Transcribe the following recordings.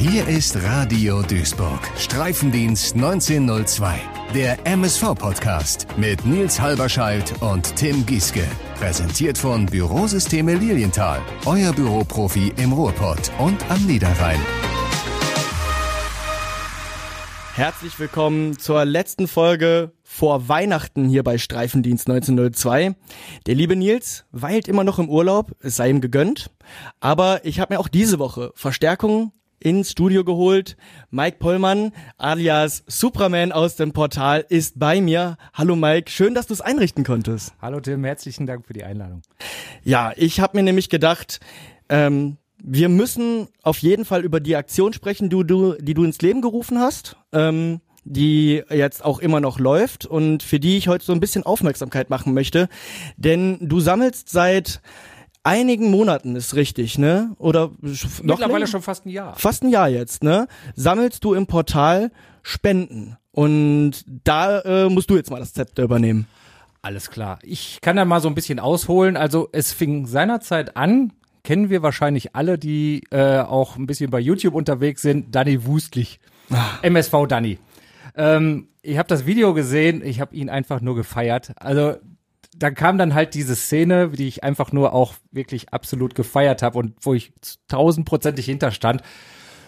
Hier ist Radio Duisburg, Streifendienst 1902, der MSV-Podcast mit Nils Halberscheid und Tim Gieske. Präsentiert von Bürosysteme Lilienthal, euer Büroprofi im Ruhrpott und am Niederrhein. Herzlich willkommen zur letzten Folge vor Weihnachten hier bei Streifendienst 1902. Der liebe Nils weilt immer noch im Urlaub, es sei ihm gegönnt. Aber ich habe mir auch diese Woche Verstärkung ins Studio geholt. Mike Pollmann alias Supraman aus dem Portal ist bei mir. Hallo Mike, schön, dass du es einrichten konntest. Hallo Tim, herzlichen Dank für die Einladung. Ja, ich habe mir nämlich gedacht, ähm, wir müssen auf jeden Fall über die Aktion sprechen, du, du, die du ins Leben gerufen hast, ähm, die jetzt auch immer noch läuft und für die ich heute so ein bisschen Aufmerksamkeit machen möchte. Denn du sammelst seit einigen Monaten, ist richtig, ne? Oder mittlerweile schon fast ein Jahr. Fast ein Jahr jetzt, ne? Sammelst du im Portal Spenden. Und da äh, musst du jetzt mal das Zepter übernehmen. Alles klar. Ich kann da mal so ein bisschen ausholen. Also es fing seinerzeit an, kennen wir wahrscheinlich alle, die äh, auch ein bisschen bei YouTube unterwegs sind, Danny Wustlich. Ah. MSV Danny. Ähm, ich habe das Video gesehen, ich habe ihn einfach nur gefeiert. Also da kam dann halt diese Szene, die ich einfach nur auch wirklich absolut gefeiert habe und wo ich tausendprozentig hinterstand.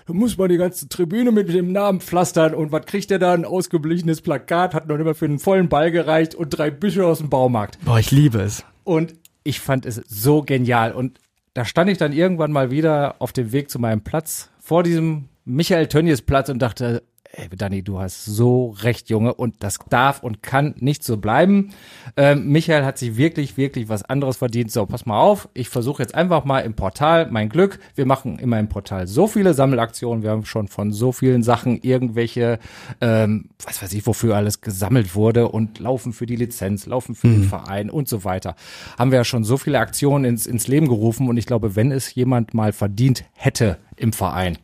Da muss man die ganze Tribüne mit dem Namen pflastern und was kriegt der da? Ein ausgeblichenes Plakat, hat noch immer für einen vollen Ball gereicht und drei Büsche aus dem Baumarkt. Boah, ich liebe es. Und ich fand es so genial und da stand ich dann irgendwann mal wieder auf dem Weg zu meinem Platz vor diesem Michael Tönnies Platz und dachte, ey, Dani, du hast so recht, Junge, und das darf und kann nicht so bleiben. Ähm, Michael hat sich wirklich, wirklich was anderes verdient. So, pass mal auf, ich versuche jetzt einfach mal im Portal mein Glück. Wir machen immer im Portal so viele Sammelaktionen. Wir haben schon von so vielen Sachen irgendwelche, ähm, was weiß ich, wofür alles gesammelt wurde und laufen für die Lizenz, laufen für mhm. den Verein und so weiter. Haben wir ja schon so viele Aktionen ins, ins Leben gerufen und ich glaube, wenn es jemand mal verdient hätte im Verein,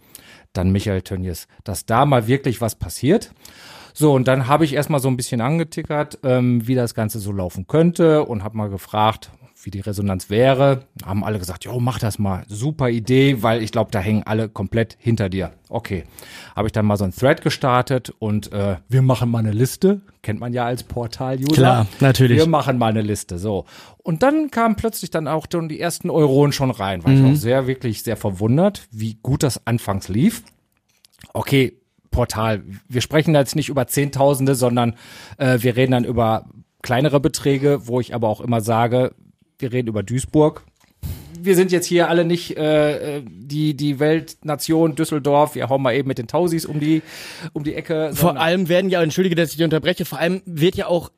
dann Michael Tönnies, dass da mal wirklich was passiert. So, und dann habe ich erstmal so ein bisschen angetickert, ähm, wie das Ganze so laufen könnte und habe mal gefragt, wie die Resonanz wäre. Haben alle gesagt, jo, mach das mal. Super Idee, weil ich glaube, da hängen alle komplett hinter dir. Okay. Habe ich dann mal so ein Thread gestartet und äh, wir machen mal eine Liste. Kennt man ja als Portal-User. Klar, natürlich. Wir machen mal eine Liste. So. Und dann kamen plötzlich dann auch schon die ersten Euronen schon rein. War mhm. ich auch sehr, wirklich sehr verwundert, wie gut das anfangs lief. Okay, Portal. Wir sprechen jetzt nicht über Zehntausende, sondern äh, wir reden dann über kleinere Beträge, wo ich aber auch immer sage, wir reden über Duisburg. Wir sind jetzt hier alle nicht äh, die die Weltnation Düsseldorf. Wir hauen mal eben mit den Tausis um die um die Ecke. Vor allem werden ja, entschuldige, dass ich dich unterbreche. Vor allem wird ja auch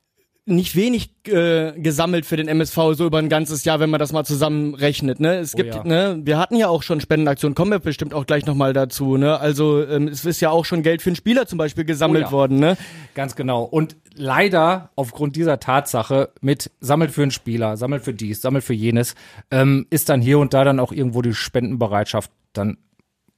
nicht wenig äh, gesammelt für den MSV so über ein ganzes Jahr, wenn man das mal zusammenrechnet. Ne, es oh gibt, ja. ne, wir hatten ja auch schon Spendenaktionen, kommen wir bestimmt auch gleich nochmal dazu. Ne, also ähm, es ist ja auch schon Geld für einen Spieler zum Beispiel gesammelt oh ja. worden. Ne, ganz genau. Und leider aufgrund dieser Tatsache mit sammelt für einen Spieler, sammelt für dies, sammelt für jenes, ähm, ist dann hier und da dann auch irgendwo die Spendenbereitschaft dann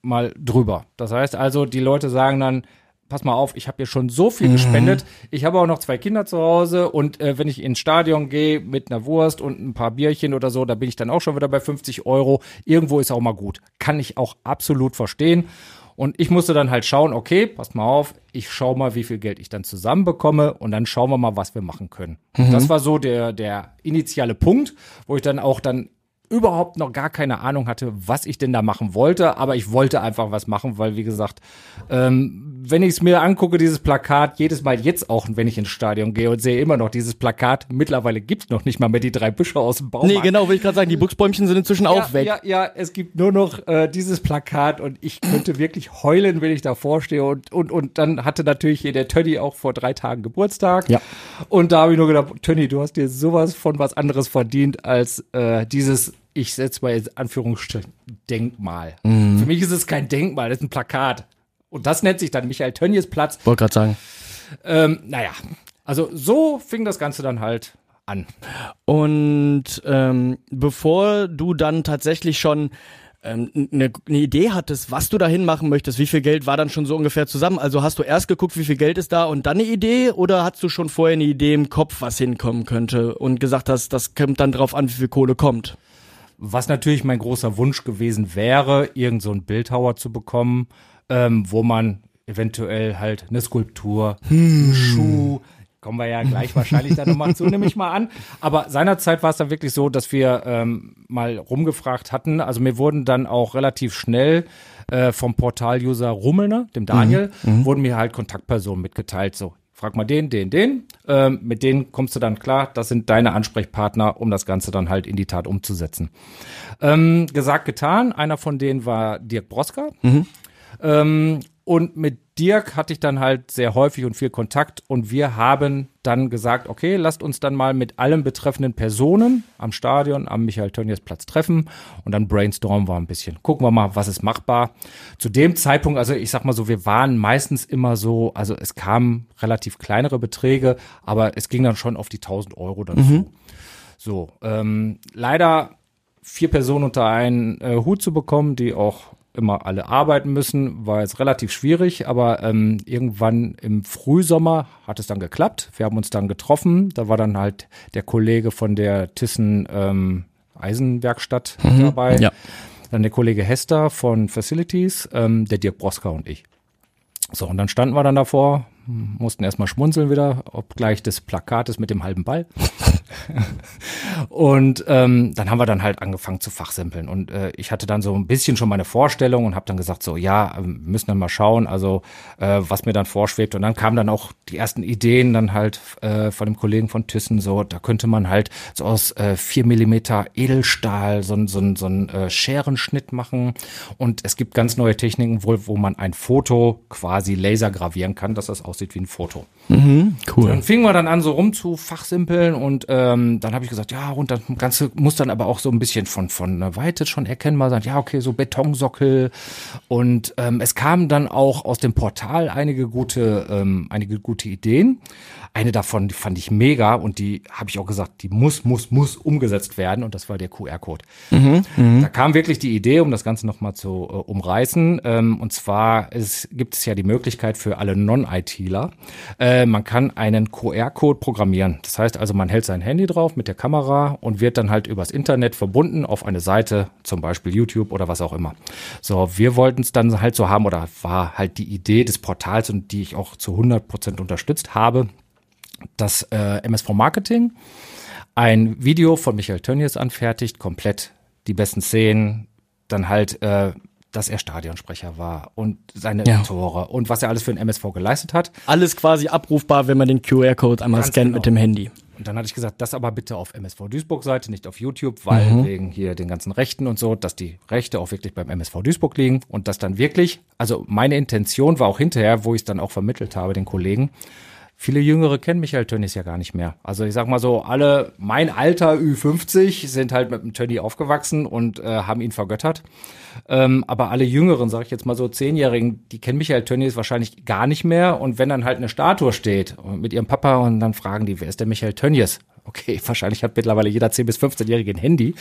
mal drüber. Das heißt also, die Leute sagen dann, pass mal auf, ich habe hier schon so viel mhm. gespendet. Ich habe auch noch zwei Kinder zu Hause und äh, wenn ich ins Stadion gehe mit einer Wurst und ein paar Bierchen oder so, da bin ich dann auch schon wieder bei 50 Euro. Irgendwo ist auch mal gut. Kann ich auch absolut verstehen. Und ich musste dann halt schauen, okay, pass mal auf, ich schau mal, wie viel Geld ich dann zusammenbekomme und dann schauen wir mal, was wir machen können. Mhm. Das war so der, der initiale Punkt, wo ich dann auch dann überhaupt noch gar keine Ahnung hatte, was ich denn da machen wollte, aber ich wollte einfach was machen, weil wie gesagt, ähm, wenn ich es mir angucke, dieses Plakat, jedes Mal jetzt auch, wenn ich ins Stadion gehe und sehe immer noch dieses Plakat, mittlerweile gibt's noch nicht mal mehr die drei Büsche aus dem Baumarkt. Nee, genau, will ich gerade sagen, die Buchsbäumchen sind inzwischen ja, auch weg. Ja, ja, es gibt nur noch äh, dieses Plakat und ich könnte wirklich heulen, wenn ich davor stehe und, und, und dann hatte natürlich hier der Tönny auch vor drei Tagen Geburtstag. Ja. Und da habe ich nur gedacht, Tönny, du hast dir sowas von was anderes verdient als äh, dieses ich setze mal jetzt Anführungsstrichen Denkmal. Mhm. Für mich ist es kein Denkmal, das ist ein Plakat. Und das nennt sich dann Michael Tönnies Platz. Wollte gerade sagen. Ähm, naja, also so fing das Ganze dann halt an. Und ähm, bevor du dann tatsächlich schon ähm, eine, eine Idee hattest, was du dahin machen möchtest, wie viel Geld war dann schon so ungefähr zusammen? Also hast du erst geguckt, wie viel Geld ist da und dann eine Idee oder hast du schon vorher eine Idee im Kopf, was hinkommen könnte und gesagt hast, das kommt dann drauf an, wie viel Kohle kommt? Was natürlich mein großer Wunsch gewesen wäre, irgend so einen Bildhauer zu bekommen, ähm, wo man eventuell halt eine Skulptur, einen Schuh, kommen wir ja gleich wahrscheinlich dann nochmal zu, nehme ich mal an. Aber seinerzeit war es dann wirklich so, dass wir ähm, mal rumgefragt hatten. Also mir wurden dann auch relativ schnell äh, vom Portal-User Rummelner, dem Daniel, wurden mir halt Kontaktpersonen mitgeteilt. So, frag mal den, den, den. Ähm, mit denen kommst du dann klar. Das sind deine Ansprechpartner, um das Ganze dann halt in die Tat umzusetzen. Ähm, gesagt, getan. Einer von denen war Dirk Broska. Ähm, und mit Dirk hatte ich dann halt sehr häufig und viel Kontakt und wir haben dann gesagt, okay, lasst uns dann mal mit allen betreffenden Personen am Stadion, am Michael Tönnies Platz treffen und dann brainstormen wir ein bisschen. Gucken wir mal, was ist machbar. Zu dem Zeitpunkt, also ich sag mal so, wir waren meistens immer so, also es kamen relativ kleinere Beträge, aber es ging dann schon auf die 1000 Euro dann zu. So, ähm, leider vier Personen unter einen äh, Hut zu bekommen, die auch immer alle arbeiten müssen, war jetzt relativ schwierig, aber ähm, irgendwann im Frühsommer hat es dann geklappt. Wir haben uns dann getroffen. Da war dann halt der Kollege von der Thyssen ähm, Eisenwerkstatt dabei. ja. Dann der Kollege Hester von Facilities, ähm, der Dirk Broska und ich. So, und dann standen wir dann davor, mussten erstmal schmunzeln wieder, obgleich des Plakates mit dem halben Ball. und ähm, dann haben wir dann halt angefangen zu fachsimpeln. Und äh, ich hatte dann so ein bisschen schon meine Vorstellung und habe dann gesagt, so ja, ähm, wir müssen dann mal schauen, also äh, was mir dann vorschwebt. Und dann kamen dann auch die ersten Ideen dann halt äh, von dem Kollegen von Thyssen, so, da könnte man halt so aus äh, 4 Millimeter Edelstahl so, ein- so, ein- so einen äh, Scherenschnitt machen. Und es gibt ganz neue Techniken, wohl, wo man ein Foto quasi laser gravieren kann, dass das aussieht wie ein Foto. Cool. Dann fingen wir dann an, so rum zu fachsimpeln und ähm, dann habe ich gesagt, ja, und das Ganze muss dann aber auch so ein bisschen von, von der Weite schon erkennbar sein. Ja, okay, so Betonsockel. Und ähm, es kamen dann auch aus dem Portal einige gute, ähm, einige gute Ideen. Eine davon die fand ich mega und die habe ich auch gesagt, die muss, muss, muss umgesetzt werden und das war der QR-Code. Da kam wirklich die Idee, um das Ganze nochmal zu äh, umreißen. Ähm, und zwar ist, gibt es ja die Möglichkeit für alle Non-ITler, äh, man kann einen QR-Code programmieren. Das heißt also, man hält sein Handy drauf mit der Kamera und wird dann halt übers Internet verbunden auf eine Seite, zum Beispiel YouTube oder was auch immer. So, wir wollten es dann halt so haben oder war halt die Idee des Portals und die ich auch zu 100 Prozent unterstützt habe, dass äh, MSV Marketing ein Video von Michael Tönnies anfertigt, komplett die besten Szenen, dann halt, äh, dass er Stadionsprecher war und seine Ja. Tore und was er alles für den MSV geleistet hat. Alles quasi abrufbar, wenn man den QR-Code einmal Ganz scannt genau. mit dem Handy. Und dann hatte ich gesagt, das aber bitte auf MSV Duisburg-Seite, nicht auf YouTube, weil wegen hier den ganzen Rechten und so, dass die Rechte auch wirklich beim MSV Duisburg liegen und dass dann wirklich, also meine Intention war auch hinterher, wo ich es dann auch vermittelt habe, den Kollegen, Viele Jüngere kennen Michael Tönnies ja gar nicht mehr. Also ich sag mal so, alle mein Alter Ü50 sind halt mit dem Tönny aufgewachsen und äh, haben ihn vergöttert. Ähm, aber alle Jüngeren, sag ich jetzt mal so Zehnjährigen, die kennen Michael Tönnies wahrscheinlich gar nicht mehr. Und wenn dann halt eine Statue steht mit ihrem Papa und dann fragen die, wer ist der Michael Tönnies? Okay, wahrscheinlich hat mittlerweile jeder 10- bis 15-Jährige ein Handy.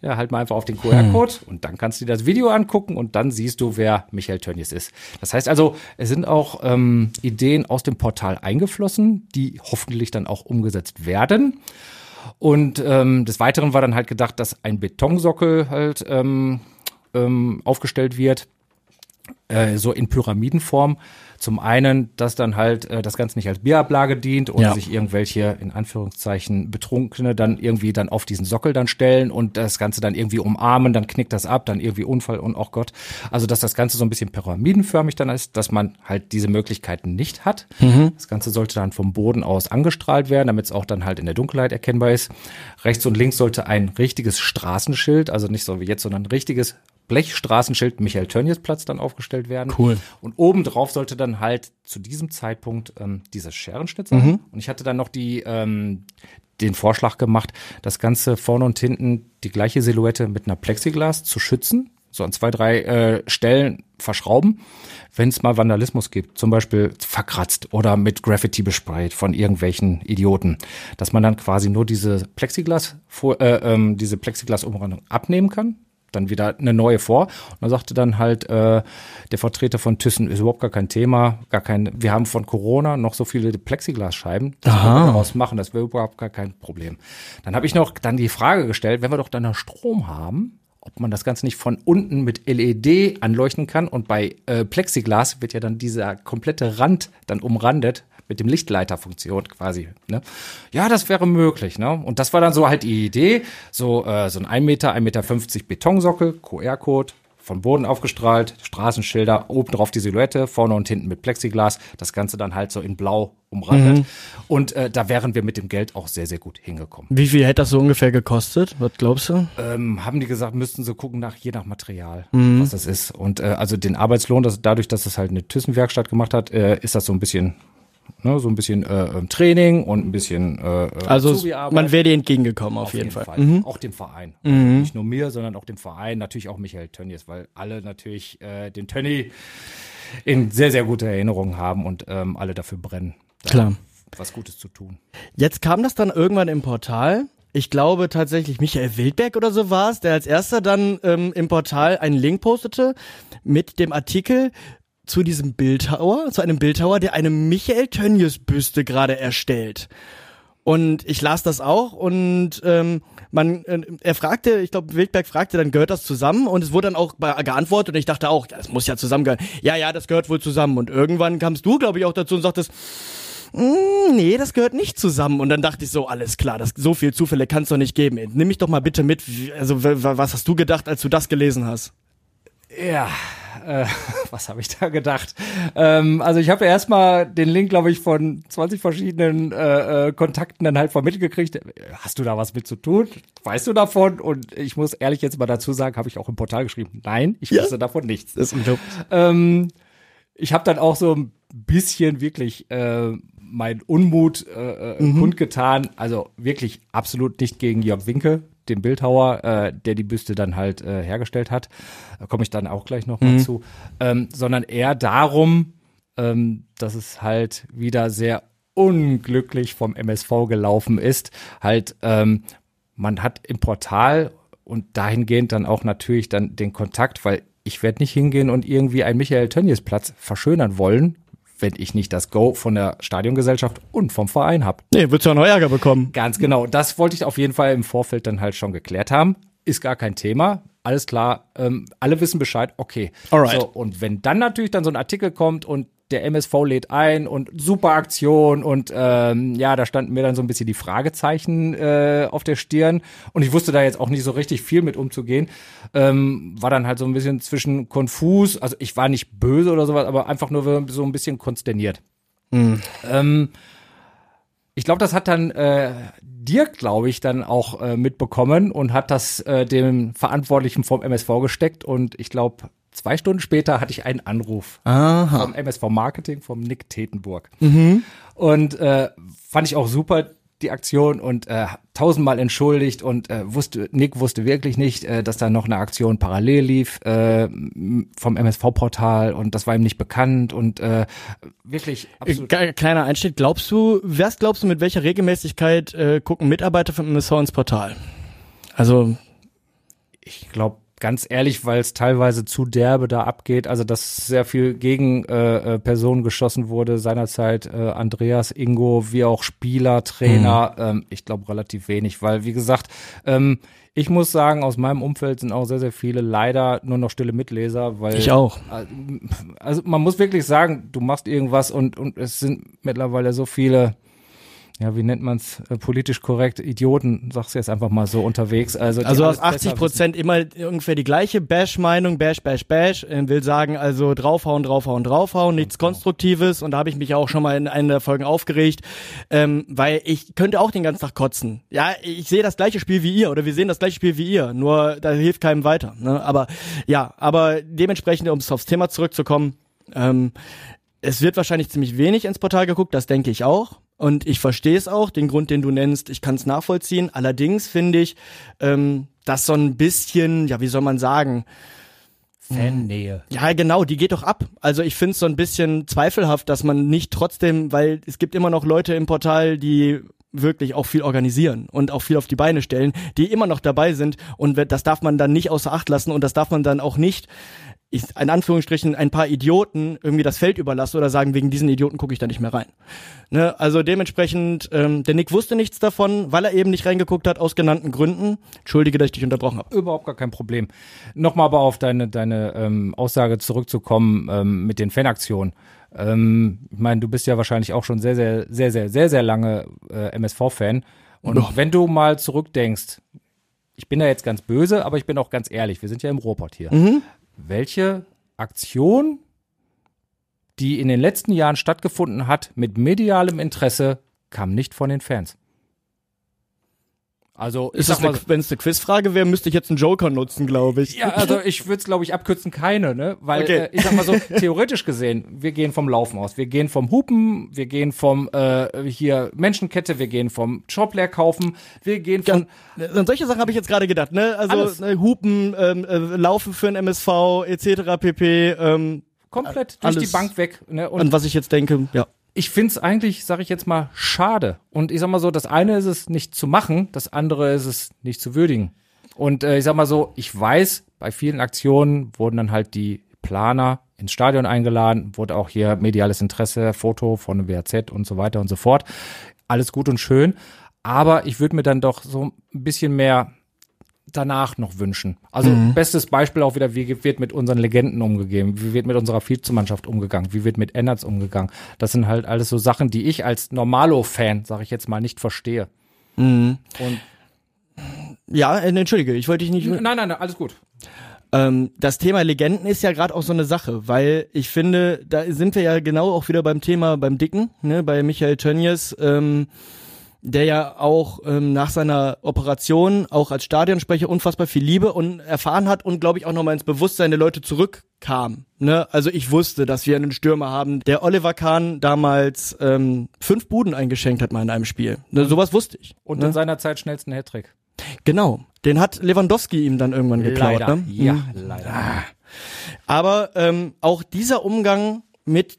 Ja, halt mal einfach auf den QR-Code und dann kannst du dir das Video angucken und dann siehst du, wer Michael Tönnies ist. Das heißt also, es sind auch ähm, Ideen aus dem Portal eingeflossen, die hoffentlich dann auch umgesetzt werden. Und ähm, des Weiteren war dann halt gedacht, dass ein Betonsockel halt ähm, ähm, aufgestellt wird, äh, so in Pyramidenform. Zum einen, dass dann halt äh, das Ganze nicht als Bierablage dient oder Ja. sich irgendwelche, in Anführungszeichen, Betrunkene dann irgendwie dann auf diesen Sockel dann stellen und das Ganze dann irgendwie umarmen, dann knickt das ab, dann irgendwie Unfall und auch Gott. Also, dass das Ganze so ein bisschen pyramidenförmig dann ist, dass man halt diese Möglichkeiten nicht hat. Das Ganze sollte dann vom Boden aus angestrahlt werden, damit es auch dann halt in der Dunkelheit erkennbar ist. Rechts und links sollte ein richtiges Straßenschild, also nicht so wie jetzt, sondern ein richtiges Blechstraßenschild Michael Tönnies Platz dann aufgestellt werden. Cool. Und obendrauf sollte dann halt zu diesem Zeitpunkt ähm, dieses Scherenschnitt sein. Und ich hatte dann noch die, ähm, den Vorschlag gemacht, das Ganze vorne und hinten die gleiche Silhouette mit einer Plexiglas zu schützen. So an zwei, drei äh, Stellen verschrauben, wenn es mal Vandalismus gibt, zum Beispiel verkratzt oder mit Graffiti besprayt von irgendwelchen Idioten, dass man dann quasi nur diese Plexiglas, äh, ähm, diese Plexiglas-Umrandung abnehmen kann, dann wieder eine neue vor. Und dann sagte dann halt äh, der Vertreter von Thyssen, ist überhaupt gar kein Thema, gar kein, wir haben von Corona noch so viele Plexiglasscheiben, das können wir daraus machen, das wäre überhaupt gar kein Problem. Dann habe ich noch dann die Frage gestellt, wenn wir doch dann noch Strom haben, ob man das Ganze nicht von unten mit LED anleuchten kann. Und bei äh, Plexiglas wird ja dann dieser komplette Rand dann umrandet mit dem Lichtleiterfunktion quasi. Ne? Ja, das wäre möglich. Ne? Und das war dann so halt die Idee, so, äh, so ein 1 Meter, 1,50 Meter Betonsockel, QR-Code, von Boden aufgestrahlt, Straßenschilder, oben drauf die Silhouette, vorne und hinten mit Plexiglas, das Ganze dann halt so in blau umrandet. Mhm. Und äh, da wären wir mit dem Geld auch sehr, sehr gut hingekommen. Wie viel hätte das so ungefähr gekostet? Was glaubst du? Ähm, haben die gesagt, müssten sie gucken nach, je nach Material, mhm. was das ist. Und äh, also den Arbeitslohn, das, dadurch, dass es halt eine Thyssen-Werkstatt gemacht hat, äh, ist das so ein bisschen Ne, so ein bisschen äh, ähm, Training und ein bisschen äh, äh Also man wäre dir entgegengekommen auf, auf jeden, jeden, Fall. Fall. Mhm. Auch dem Verein. Mhm. Also nicht nur mir, sondern auch dem Verein. Natürlich auch Michael Tönnies, weil alle natürlich äh, den Tönny in sehr, sehr guter Erinnerung haben und ähm, alle dafür brennen. Da Klar. Was Gutes zu tun. Jetzt kam das dann irgendwann im Portal. Ich glaube tatsächlich Michael Wildberg oder so war es, der als erster dann ähm, im Portal einen Link postete mit dem Artikel zu diesem Bildhauer, zu einem Bildhauer, der eine Michael Tönnies Büste gerade erstellt. Und ich las das auch und ähm, man, äh, er fragte, ich glaube, Wildberg fragte, dann gehört das zusammen und es wurde dann auch geantwortet und ich dachte auch, das muss ja zusammengehören. Ja, ja, das gehört wohl zusammen. Und irgendwann kamst du, glaube ich, auch dazu und sagtest, mm, nee, das gehört nicht zusammen. Und dann dachte ich so, alles klar, das, so viel Zufälle kann es doch nicht geben. Nimm mich doch mal bitte mit. Also, was hast du gedacht, als du das gelesen hast? Ja, äh, was habe ich da gedacht? Ähm, also ich habe erstmal den Link, glaube ich, von 20 verschiedenen äh, äh, Kontakten dann halt vermittelt gekriegt. Hast du da was mit zu tun? Weißt du davon? Und ich muss ehrlich jetzt mal dazu sagen, habe ich auch im Portal geschrieben. Nein, ich ja? wusste davon nichts. Das ist unglaublich. Ähm, ich habe dann auch so ein bisschen wirklich äh, mein Unmut äh, äh mhm. kundgetan. Also wirklich absolut nicht gegen Jörg Winke dem Bildhauer, äh, der die Büste dann halt äh, hergestellt hat. Da komme ich dann auch gleich noch mal mhm. zu. Ähm, sondern eher darum, ähm, dass es halt wieder sehr unglücklich vom MSV gelaufen ist. Halt, ähm, man hat im Portal und dahingehend dann auch natürlich dann den Kontakt, weil ich werde nicht hingehen und irgendwie einen Michael Tönnies Platz verschönern wollen, wenn ich nicht das Go von der Stadiongesellschaft und vom Verein habe. Nee, du auch noch Ärger bekommen. Ganz genau. Das wollte ich auf jeden Fall im Vorfeld dann halt schon geklärt haben. Ist gar kein Thema. Alles klar. Ähm, alle wissen Bescheid. Okay. Alright. So, und wenn dann natürlich dann so ein Artikel kommt und der MSV lädt ein und super Aktion und ähm, ja, da standen mir dann so ein bisschen die Fragezeichen äh, auf der Stirn und ich wusste da jetzt auch nicht so richtig viel mit umzugehen. Ähm, war dann halt so ein bisschen zwischen konfus, also ich war nicht böse oder sowas, aber einfach nur so ein bisschen konsterniert. Mhm. Ähm, ich glaube, das hat dann äh, Dirk, glaube ich, dann auch äh, mitbekommen und hat das äh, dem Verantwortlichen vom MSV gesteckt und ich glaube, Zwei Stunden später hatte ich einen Anruf Aha. vom MSV Marketing, vom Nick Tetenburg. Mhm. Und äh, fand ich auch super, die Aktion und äh, tausendmal entschuldigt und äh, wusste Nick wusste wirklich nicht, äh, dass da noch eine Aktion parallel lief äh, vom MSV-Portal und das war ihm nicht bekannt und äh, wirklich absolut. Kleiner Einstieg, glaubst du, was glaubst du, mit welcher Regelmäßigkeit äh, gucken Mitarbeiter vom MSV ins Portal? Also ich glaube ganz ehrlich, weil es teilweise zu derbe da abgeht, also dass sehr viel gegen äh, äh, Personen geschossen wurde, seinerzeit äh, Andreas, Ingo, wie auch Spieler, Trainer, mhm. ähm, ich glaube relativ wenig, weil wie gesagt, ähm, ich muss sagen, aus meinem Umfeld sind auch sehr, sehr viele leider nur noch stille Mitleser, weil. Ich auch. Also man muss wirklich sagen, du machst irgendwas und, und es sind mittlerweile so viele ja, wie nennt man es äh, politisch korrekt, Idioten, sag's jetzt einfach mal so unterwegs. Also, also aus 80 Prozent immer ungefähr die gleiche Bash-Meinung, Bash, Bash, Bash, äh, will sagen also draufhauen, draufhauen, draufhauen, nichts genau. Konstruktives und da habe ich mich auch schon mal in einer der Folgen aufgeregt, ähm, weil ich könnte auch den ganzen Tag kotzen. Ja, ich sehe das gleiche Spiel wie ihr oder wir sehen das gleiche Spiel wie ihr, nur da hilft keinem weiter. Ne? Aber ja, aber dementsprechend, um es aufs Thema zurückzukommen, ähm, es wird wahrscheinlich ziemlich wenig ins Portal geguckt, das denke ich auch. Und ich verstehe es auch, den Grund, den du nennst, ich kann es nachvollziehen. Allerdings finde ich, ähm, dass so ein bisschen, ja, wie soll man sagen, Fannähe. Ja, genau, die geht doch ab. Also ich finde es so ein bisschen zweifelhaft, dass man nicht trotzdem, weil es gibt immer noch Leute im Portal, die wirklich auch viel organisieren und auch viel auf die Beine stellen, die immer noch dabei sind und das darf man dann nicht außer Acht lassen und das darf man dann auch nicht ich, in Anführungsstrichen, ein paar Idioten irgendwie das Feld überlasse oder sagen, wegen diesen Idioten gucke ich da nicht mehr rein. Ne? Also dementsprechend, ähm, der Nick wusste nichts davon, weil er eben nicht reingeguckt hat, aus genannten Gründen. Entschuldige, dass ich dich unterbrochen habe. Überhaupt gar kein Problem. Nochmal aber auf deine, deine ähm, Aussage zurückzukommen ähm, mit den Fanaktionen. Ähm, ich meine, du bist ja wahrscheinlich auch schon sehr, sehr, sehr, sehr, sehr, sehr lange äh, MSV-Fan. Und Ja. wenn du mal zurückdenkst, ich bin da jetzt ganz böse, aber ich bin auch ganz ehrlich, wir sind ja im Ruhrpott hier. Welche Aktion, die in den letzten Jahren stattgefunden hat, mit medialem Interesse, kam nicht von den Fans? Also, Ist das wenn es eine Quizfrage wäre, müsste ich jetzt einen Joker nutzen, glaube ich. ja, also ich würde es, glaube ich, abkürzen keine, ne? Weil Okay. äh, ich sag mal so, theoretisch gesehen, wir gehen vom Laufen aus, wir gehen vom Hupen, wir gehen vom äh, hier Menschenkette, wir gehen vom leer kaufen, wir gehen von An solche Sachen habe ich jetzt gerade gedacht, ne? Also ne, Hupen, ähm, äh, Laufen für ein MSV etc. pp. Ähm, komplett durch alles. die Bank weg. Ne? Und an was ich jetzt denke, ja. Ich find's eigentlich, sage ich jetzt mal, schade. Und ich sag mal so, das eine ist es nicht zu machen, das andere ist es nicht zu würdigen. Und äh, ich sag mal so, ich weiß, bei vielen Aktionen wurden dann halt die Planer ins Stadion eingeladen, wurde auch hier mediales Interesse, Foto von WAZ und so weiter und so fort. Alles gut und schön. Aber ich würde mir dann doch so ein bisschen mehr danach noch wünschen. Also bestes Beispiel auch wieder, wie wird mit unseren Legenden umgegeben, wie wird mit unserer Vizemannschaft umgegangen, wie wird mit Ennerts umgegangen. Das sind halt alles so Sachen, die ich als Normalo-Fan, sage ich jetzt mal, nicht verstehe. Und Ja, äh, entschuldige, ich wollte dich nicht. nein, nein, nein, alles gut. Ähm, das Thema Legenden ist ja gerade auch so eine Sache, weil ich finde, da sind wir ja genau auch wieder beim Thema beim Dicken, ne, bei Michael Tönnies, ähm, der ja auch ähm, nach seiner Operation auch als Stadionsprecher unfassbar viel Liebe und erfahren hat und glaube ich auch nochmal ins Bewusstsein der Leute zurückkam. Ne? Also ich wusste, dass wir einen Stürmer haben, der Oliver Kahn damals ähm, fünf Buden eingeschenkt hat mal in einem Spiel. Ne, sowas wusste ich. Und ne? in seiner Zeit schnellsten Hattrick. Genau. Den hat Lewandowski ihm dann irgendwann geklaut. Leider. Ne? Ja, Mhm. leider. Aber ähm, auch dieser Umgang mit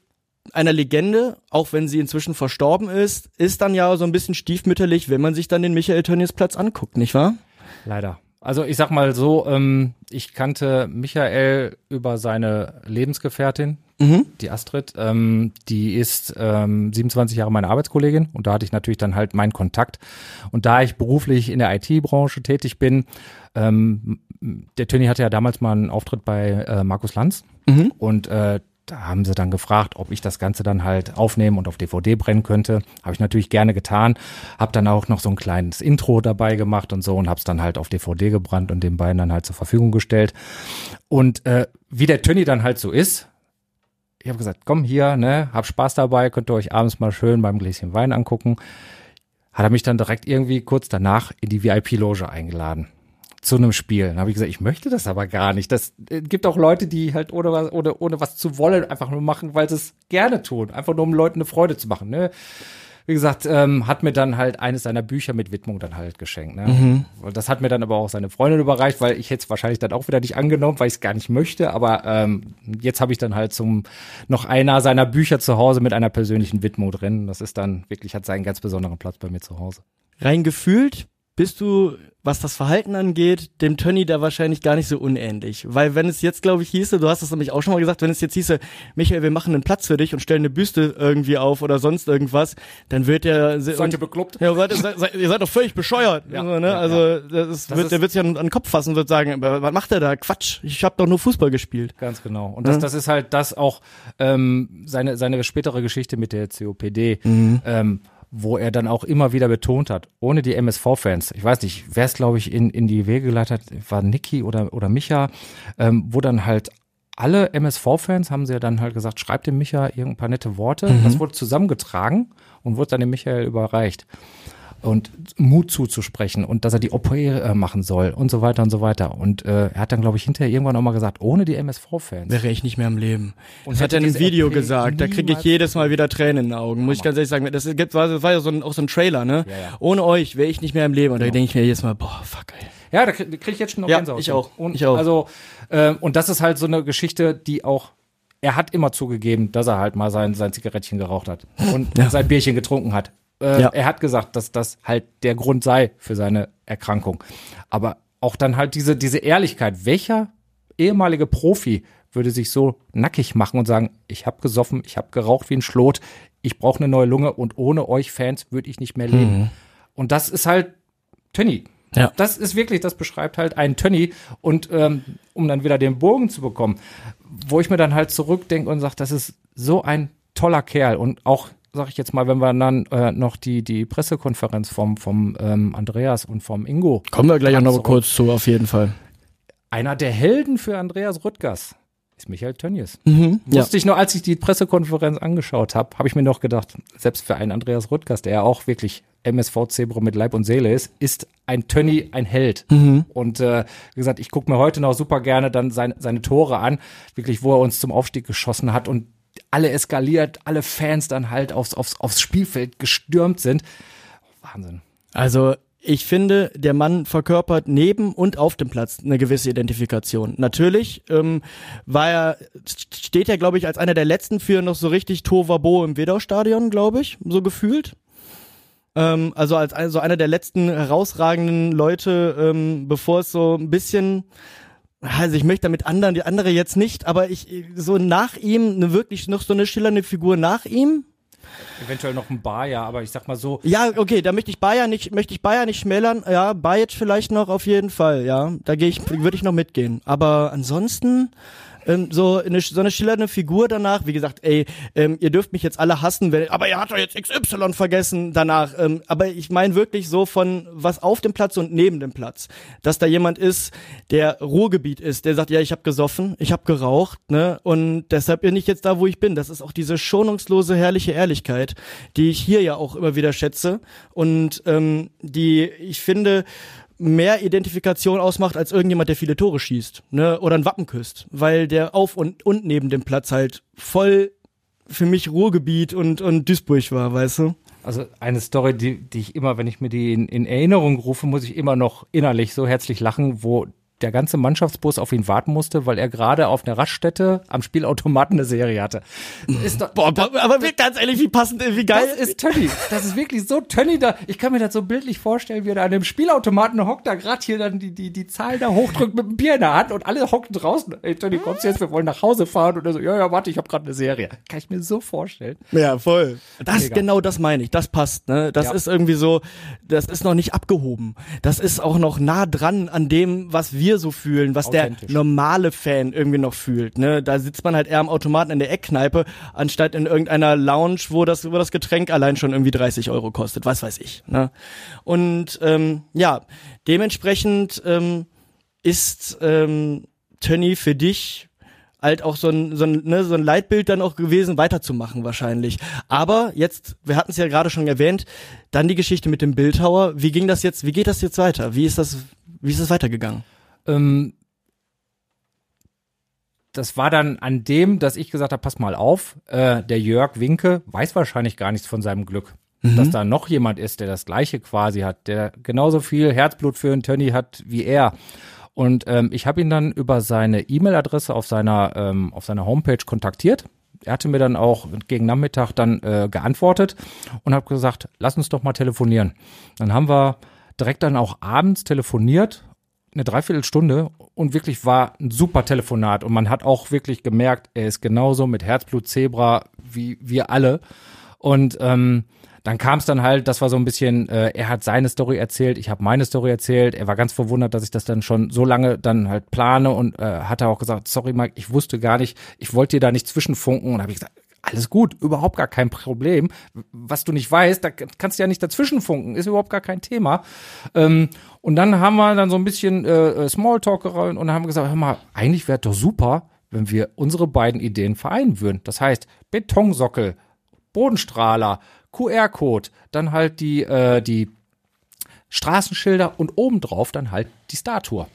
einer Legende, auch wenn sie inzwischen verstorben ist, ist dann ja so ein bisschen stiefmütterlich, wenn man sich dann den Michael Tönnies Platz anguckt, nicht wahr? Leider. Also ich sag mal so, ähm, ich kannte Michael über seine Lebensgefährtin, die Astrid. Ähm, die ist ähm, 27 Jahre meine Arbeitskollegin und da hatte ich natürlich dann halt meinen Kontakt. Und da ich beruflich in der IT-Branche tätig bin, ähm, der Tönny hatte ja damals mal einen Auftritt bei äh, Markus Lanz und äh, da haben sie dann gefragt, ob ich das Ganze dann halt aufnehmen und auf DVD brennen könnte. Habe ich natürlich gerne getan. Habe dann auch noch so ein kleines Intro dabei gemacht und so und habe es dann halt auf DVD gebrannt und den beiden dann halt zur Verfügung gestellt. Und äh, wie der Tönny dann halt so ist, ich habe gesagt, komm hier, ne, hab Spaß dabei, könnt ihr euch abends mal schön beim Gläschen Wein angucken. Hat er mich dann direkt irgendwie kurz danach in die VIP-Loge eingeladen zu einem Spiel. Dann habe ich gesagt, ich möchte das aber gar nicht. Das äh, gibt auch Leute, die halt ohne was, ohne, ohne was zu wollen einfach nur machen, weil sie es gerne tun. Einfach nur, um Leuten eine Freude zu machen. Ne? Wie gesagt, ähm, hat mir dann halt eines seiner Bücher mit Widmung dann halt geschenkt. Ne? Und Das hat mir dann aber auch seine Freundin überreicht, weil ich jetzt wahrscheinlich dann auch wieder nicht angenommen, weil ich es gar nicht möchte. Aber ähm, jetzt habe ich dann halt zum noch einer seiner Bücher zu Hause mit einer persönlichen Widmung drin. Das ist dann wirklich, hat seinen ganz besonderen Platz bei mir zu Hause. Rein gefühlt bist du, was das Verhalten angeht, dem Tönny da wahrscheinlich gar nicht so unähnlich. Weil wenn es jetzt, glaube ich, hieße, du hast es nämlich auch schon mal gesagt, wenn es jetzt hieße, Michael, wir machen einen Platz für dich und stellen eine Büste irgendwie auf oder sonst irgendwas, dann wird der... Seid ihr bekloppt? Ja, seid, seid, ihr seid doch völlig bescheuert. Ja, also, ne? ja, also das ist, Das wird, der wird sich an, an den Kopf fassen und wird sagen, "Aber was macht er da? Quatsch, ich habe doch nur Fußball gespielt. Ganz genau. Und das, Ja. das ist halt das auch ähm, seine, seine spätere Geschichte mit der COPD, ähm, wo er dann auch immer wieder betont hat, ohne die MSV-Fans, ich weiß nicht, wer es, glaube ich, in, in die Wege geleitet hat, war Niki oder, oder Micha, ähm, wo dann halt alle MSV-Fans haben sie ja dann halt gesagt, schreibt dem Micha irgendein paar nette Worte. Das wurde zusammengetragen und wurde dann dem Michael überreicht. Und Mut zuzusprechen und dass er die OP äh, machen soll und so weiter und so weiter. Und äh, er hat dann, glaube ich, hinterher irgendwann auch mal gesagt, ohne die MSV-Fans. Wäre ich nicht mehr im Leben. Und das hat er in einem Video OP gesagt. Da kriege ich jedes Mal wieder Tränen in den Augen. Muss ich ganz ehrlich sagen. Das, gibt, war, das war ja so ein, auch so ein Trailer, ne? Ja, ja. Ohne euch wäre ich nicht mehr im Leben. Und da denke ich mir jedes Mal, boah, fuck, ey. Ja, da kriege krieg ich jetzt schon noch Ja, Gänsehaut. ich auch. Und, Ich auch. Also, ähm, und das ist halt so eine Geschichte, die auch, er hat immer zugegeben, dass er halt mal sein, sein Zigarettchen geraucht hat und Ja. sein Bierchen getrunken hat. Äh, Ja. Er hat gesagt, dass das halt der Grund sei für seine Erkrankung. Aber auch dann halt diese, diese Ehrlichkeit, welcher ehemalige Profi würde sich so nackig machen und sagen, ich habe gesoffen, ich habe geraucht wie ein Schlot, ich brauche eine neue Lunge und ohne euch Fans würde ich nicht mehr leben. Mhm. Und das ist halt Tönny. Ja. Das ist wirklich, das beschreibt halt einen Tönny. Und ähm, um dann wieder den Bogen zu bekommen, wo ich mir dann halt zurückdenke und sage, das ist so ein toller Kerl. Und auch, sag ich jetzt mal, wenn wir dann äh, noch die, die Pressekonferenz vom, vom ähm, Andreas und vom Ingo. Kommen wir gleich auch noch kurz zu, auf jeden Fall. Einer der Helden für Andreas Rüttgers ist Michael Tönnies. Mhm, Wusste ja. ich nur, als ich die Pressekonferenz angeschaut habe, habe ich mir noch gedacht, selbst für einen Andreas Rüttgers, der ja auch wirklich MSV Zebro mit Leib und Seele ist, ist ein Tönny ein Held. Mhm. Und äh, wie gesagt, ich gucke mir heute noch super gerne dann seine, seine Tore an, wirklich, wo er uns zum Aufstieg geschossen hat und alle eskaliert, alle Fans dann halt aufs, aufs, aufs Spielfeld gestürmt sind. Wahnsinn. Also ich finde, der Mann verkörpert neben und auf dem Platz eine gewisse Identifikation. Natürlich ähm, war er, steht er, glaube ich, als einer der letzten für noch so richtig Tovabo im Wedau-Stadion, glaube ich, so gefühlt. Ähm, also als also einer der letzten herausragenden Leute, ähm, bevor es so ein bisschen also ich möchte damit anderen, die andere jetzt nicht, aber ich so nach ihm eine wirklich noch so eine schillernde Figur nach ihm, Eventuell noch ein Bayer, aber ich sag mal so. Ja, okay, da möchte ich Bayer nicht, möchte ich Bayer nicht schmälern. Ja, Bayer vielleicht noch auf jeden Fall, ja. Da gehe ich, würde ich noch mitgehen. Aber ansonsten, ähm, so, eine, so eine schillernde Figur danach. Wie gesagt, ey, ähm, ihr dürft mich jetzt alle hassen, wenn, aber ihr habt doch jetzt XY vergessen danach. Ähm, aber ich meine wirklich so von was auf dem Platz und neben dem Platz. Dass da jemand ist, der Ruhrgebiet ist, der sagt, ja, ich habe gesoffen, ich habe geraucht, ne? Und deshalb bin ich jetzt da, wo ich bin. Das ist auch diese schonungslose, herrliche Ehrlichkeit, die ich hier ja auch immer wieder schätze. Und ähm, die, ich finde, mehr Identifikation ausmacht als irgendjemand, der viele Tore schießt, ne, oder ein Wappen küsst, weil der auf und, und neben dem Platz halt voll für mich Ruhrgebiet und, und Duisburg war, weißt du? Also eine Story, die, die ich immer, wenn ich mir die in, in Erinnerung rufe, muss ich immer noch innerlich so herzlich lachen, wo der ganze Mannschaftsbus auf ihn warten musste, weil er gerade auf einer Raststätte am Spielautomaten eine Serie hatte. Ist doch, boah, boah, aber ganz ehrlich, wie passend, wie geil. Das ist Tönny. Das ist wirklich so Tönny da. Ich kann mir das so bildlich vorstellen, wie er da an dem Spielautomaten hockt, da gerade hier dann die, die, die Zahl da hochdrückt mit dem Bier in der Hand und alle hocken draußen. Ey, Tönny, kommst du jetzt? Wir wollen nach Hause fahren. Und er so, ja, ja, warte, ich habe gerade eine Serie. Kann ich mir so vorstellen. Ja, voll. Das, Mega. genau das meine ich. Das passt, ne? Das ja. ist irgendwie so, das ist noch nicht abgehoben. Das ist auch noch nah dran an dem, was wir so fühlen, was was der normale Fan irgendwie noch fühlt. Ne? Da sitzt man halt eher am Automaten in der Eckkneipe, anstatt in irgendeiner Lounge, wo das, wo das Getränk allein schon irgendwie 30 Euro kostet, was weiß ich. Ne? Und ähm, ja, dementsprechend ähm, ist ähm, Tönny für dich halt auch so ein, so ein, ne, so ein Leitbild dann auch gewesen, weiterzumachen wahrscheinlich. Aber jetzt, wir hatten es ja gerade schon erwähnt, dann die Geschichte mit dem Bildhauer. Wie ging das jetzt, wie geht das jetzt weiter? Wie ist das, wie ist das weitergegangen? Ähm, das war dann an dem, dass ich gesagt habe, pass mal auf, äh, der Jörg Winke weiß wahrscheinlich gar nichts von seinem Glück. Mhm. Dass da noch jemand ist, der das gleiche quasi hat, der genauso viel Herzblut für einen Tönny hat wie er. Und ähm, ich habe ihn dann über seine E-Mail-Adresse auf seiner ähm, auf seiner Homepage kontaktiert. Er hatte mir dann auch gegen Nachmittag dann äh, geantwortet und habe gesagt, lass uns doch mal telefonieren. Dann haben wir direkt dann auch abends telefoniert eine Dreiviertelstunde und wirklich war ein super Telefonat. Und man hat auch wirklich gemerkt, er ist genauso mit Herzblut Zebra wie wir alle. Und ähm, dann kam es dann halt, das war so ein bisschen, äh, er hat seine Story erzählt, ich habe meine Story erzählt. Er war ganz verwundert, dass ich das dann schon so lange dann halt plane und äh, hat auch gesagt, sorry Mike, ich wusste gar nicht, ich wollte dir da nicht zwischenfunken. Und habe ich gesagt, alles gut, überhaupt gar kein Problem. Was du nicht weißt, da kannst du ja nicht dazwischenfunken, ist überhaupt gar kein Thema. Ähm, und dann haben wir dann so ein bisschen äh, äh Smalltalk und haben gesagt, hör mal, eigentlich wäre doch super, wenn wir unsere beiden Ideen vereinen würden. Das heißt, Betonsockel, Bodenstrahler, QR-Code, dann halt die, äh, die Straßenschilder und obendrauf dann halt die Statue.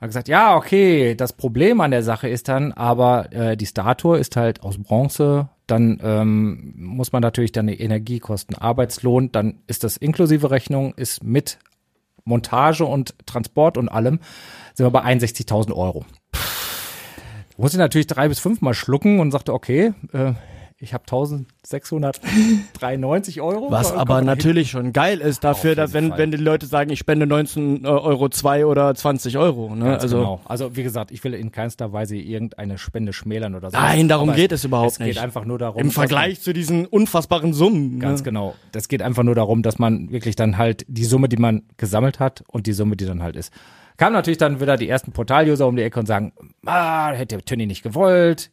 Hat gesagt, ja, okay, das Problem an der Sache ist dann, aber äh, die Statue ist halt aus Bronze, dann ähm, muss man natürlich dann die Energiekosten, Arbeitslohn, dann ist das inklusive Rechnung, ist mit Montage und Transport und allem, sind wir bei 61.000 Euro. Muss ich natürlich drei bis fünf Mal schlucken und sagte, okay, äh, ich habe 1693 Euro. Was aber mal hin. natürlich schon geil ist dafür, dass wenn, Fall. wenn die Leute sagen, ich spende 19 Euro 2 oder 20 Euro. Ne? Ganz also genau. Also wie gesagt, ich will in keinster Weise irgendeine Spende schmälern oder so. Nein, darum Aber geht es überhaupt es nicht. geht einfach nur darum, im dass man- Vergleich zu diesen unfassbaren Summen. Ganz ne? genau. Das geht einfach nur darum, dass man wirklich dann halt die Summe, die man gesammelt hat und die Summe, die dann halt ist. Kamen natürlich dann wieder die ersten Portal-User um die Ecke und sagen, ah, hätte der Tönny nicht gewollt.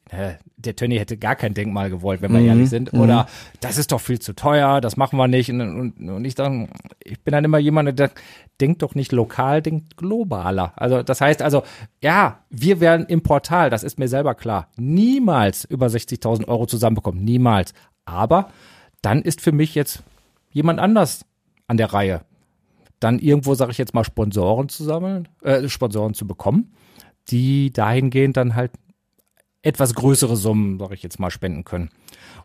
Der Tönny hätte gar kein Denkmal gewollt, wenn wir ehrlich sind. Oder das ist doch viel zu teuer, das machen wir nicht. Und, und, und ich dann, ich bin dann immer jemand, der denkt doch nicht lokal, denkt globaler. Also das heißt also, ja, wir werden im Portal, das ist mir selber klar, niemals über 60.000 Euro zusammenbekommen. Niemals. Aber dann ist für mich jetzt jemand anders an der Reihe. Dann irgendwo, sage ich jetzt mal, Sponsoren zu sammeln, äh, Sponsoren zu bekommen, die dahingehend dann halt etwas größere Summen, sage ich jetzt mal, spenden können.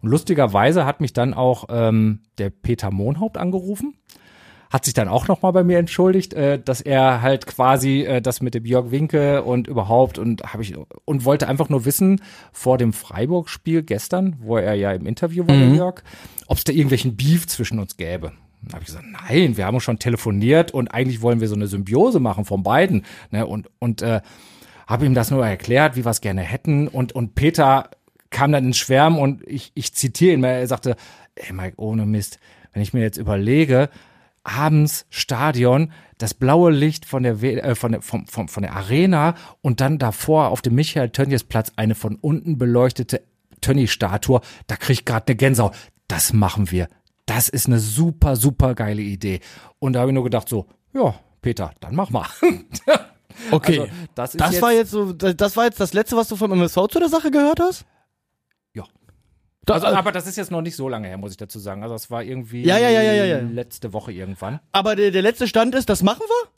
Und lustigerweise hat mich dann auch ähm, der Peter Mohnhaupt angerufen, hat sich dann auch nochmal bei mir entschuldigt, äh, dass er halt quasi äh, das mit dem Jörg Winke und überhaupt und habe ich und wollte einfach nur wissen vor dem Freiburg-Spiel gestern, wo er ja im Interview war, der Jörg, ob es da irgendwelchen Beef zwischen uns gäbe. Habe ich gesagt, nein, wir haben schon telefoniert und eigentlich wollen wir so eine Symbiose machen von beiden. Ne? Und, und äh, habe ihm das nur erklärt, wie wir es gerne hätten. Und, und Peter kam dann ins Schwärmen und ich, ich zitiere ihn, weil er sagte, ey Mike, ohne Mist, wenn ich mir jetzt überlege, abends Stadion, das blaue Licht von der, äh, von der, vom, vom, von der Arena und dann davor auf dem Michael Tönnies Platz eine von unten beleuchtete Tönny-Statue, da krieg ich gerade eine Gänsehaut. Das machen wir. Das ist eine super, super geile Idee. Und da habe ich nur gedacht so, ja, Peter, dann mach mal. Okay. Also, das ist das jetzt, war jetzt so, das war jetzt das letzte, was du vom MSV zu der Sache gehört hast? Ja. Da, Also, aber das ist jetzt noch nicht so lange her, muss ich dazu sagen. Also das war irgendwie Ja, ja, ja, ja, ja, ja. letzte Woche irgendwann. aber der, der letzte Stand ist, das machen wir?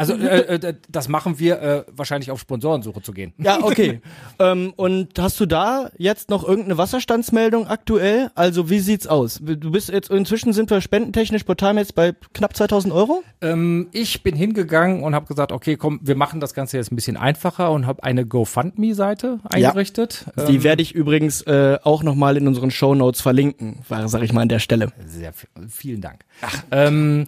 Also äh, äh, das machen wir äh, wahrscheinlich auf Sponsorensuche zu gehen. Ja, okay. ähm, und hast du da jetzt noch irgendeine Wasserstandsmeldung aktuell? Also wie sieht's aus? Du bist jetzt inzwischen sind wir spendentechnisch portalmäßig bei knapp 2000 Euro? Ähm, ich bin hingegangen und habe gesagt, okay, komm, wir machen das Ganze jetzt ein bisschen einfacher und habe eine GoFundMe-Seite eingerichtet. Die Ähm, werde ich übrigens äh, auch nochmal in unseren Shownotes verlinken, war, sag ich mal an der Stelle. Sehr vi- vielen Dank. Ähm,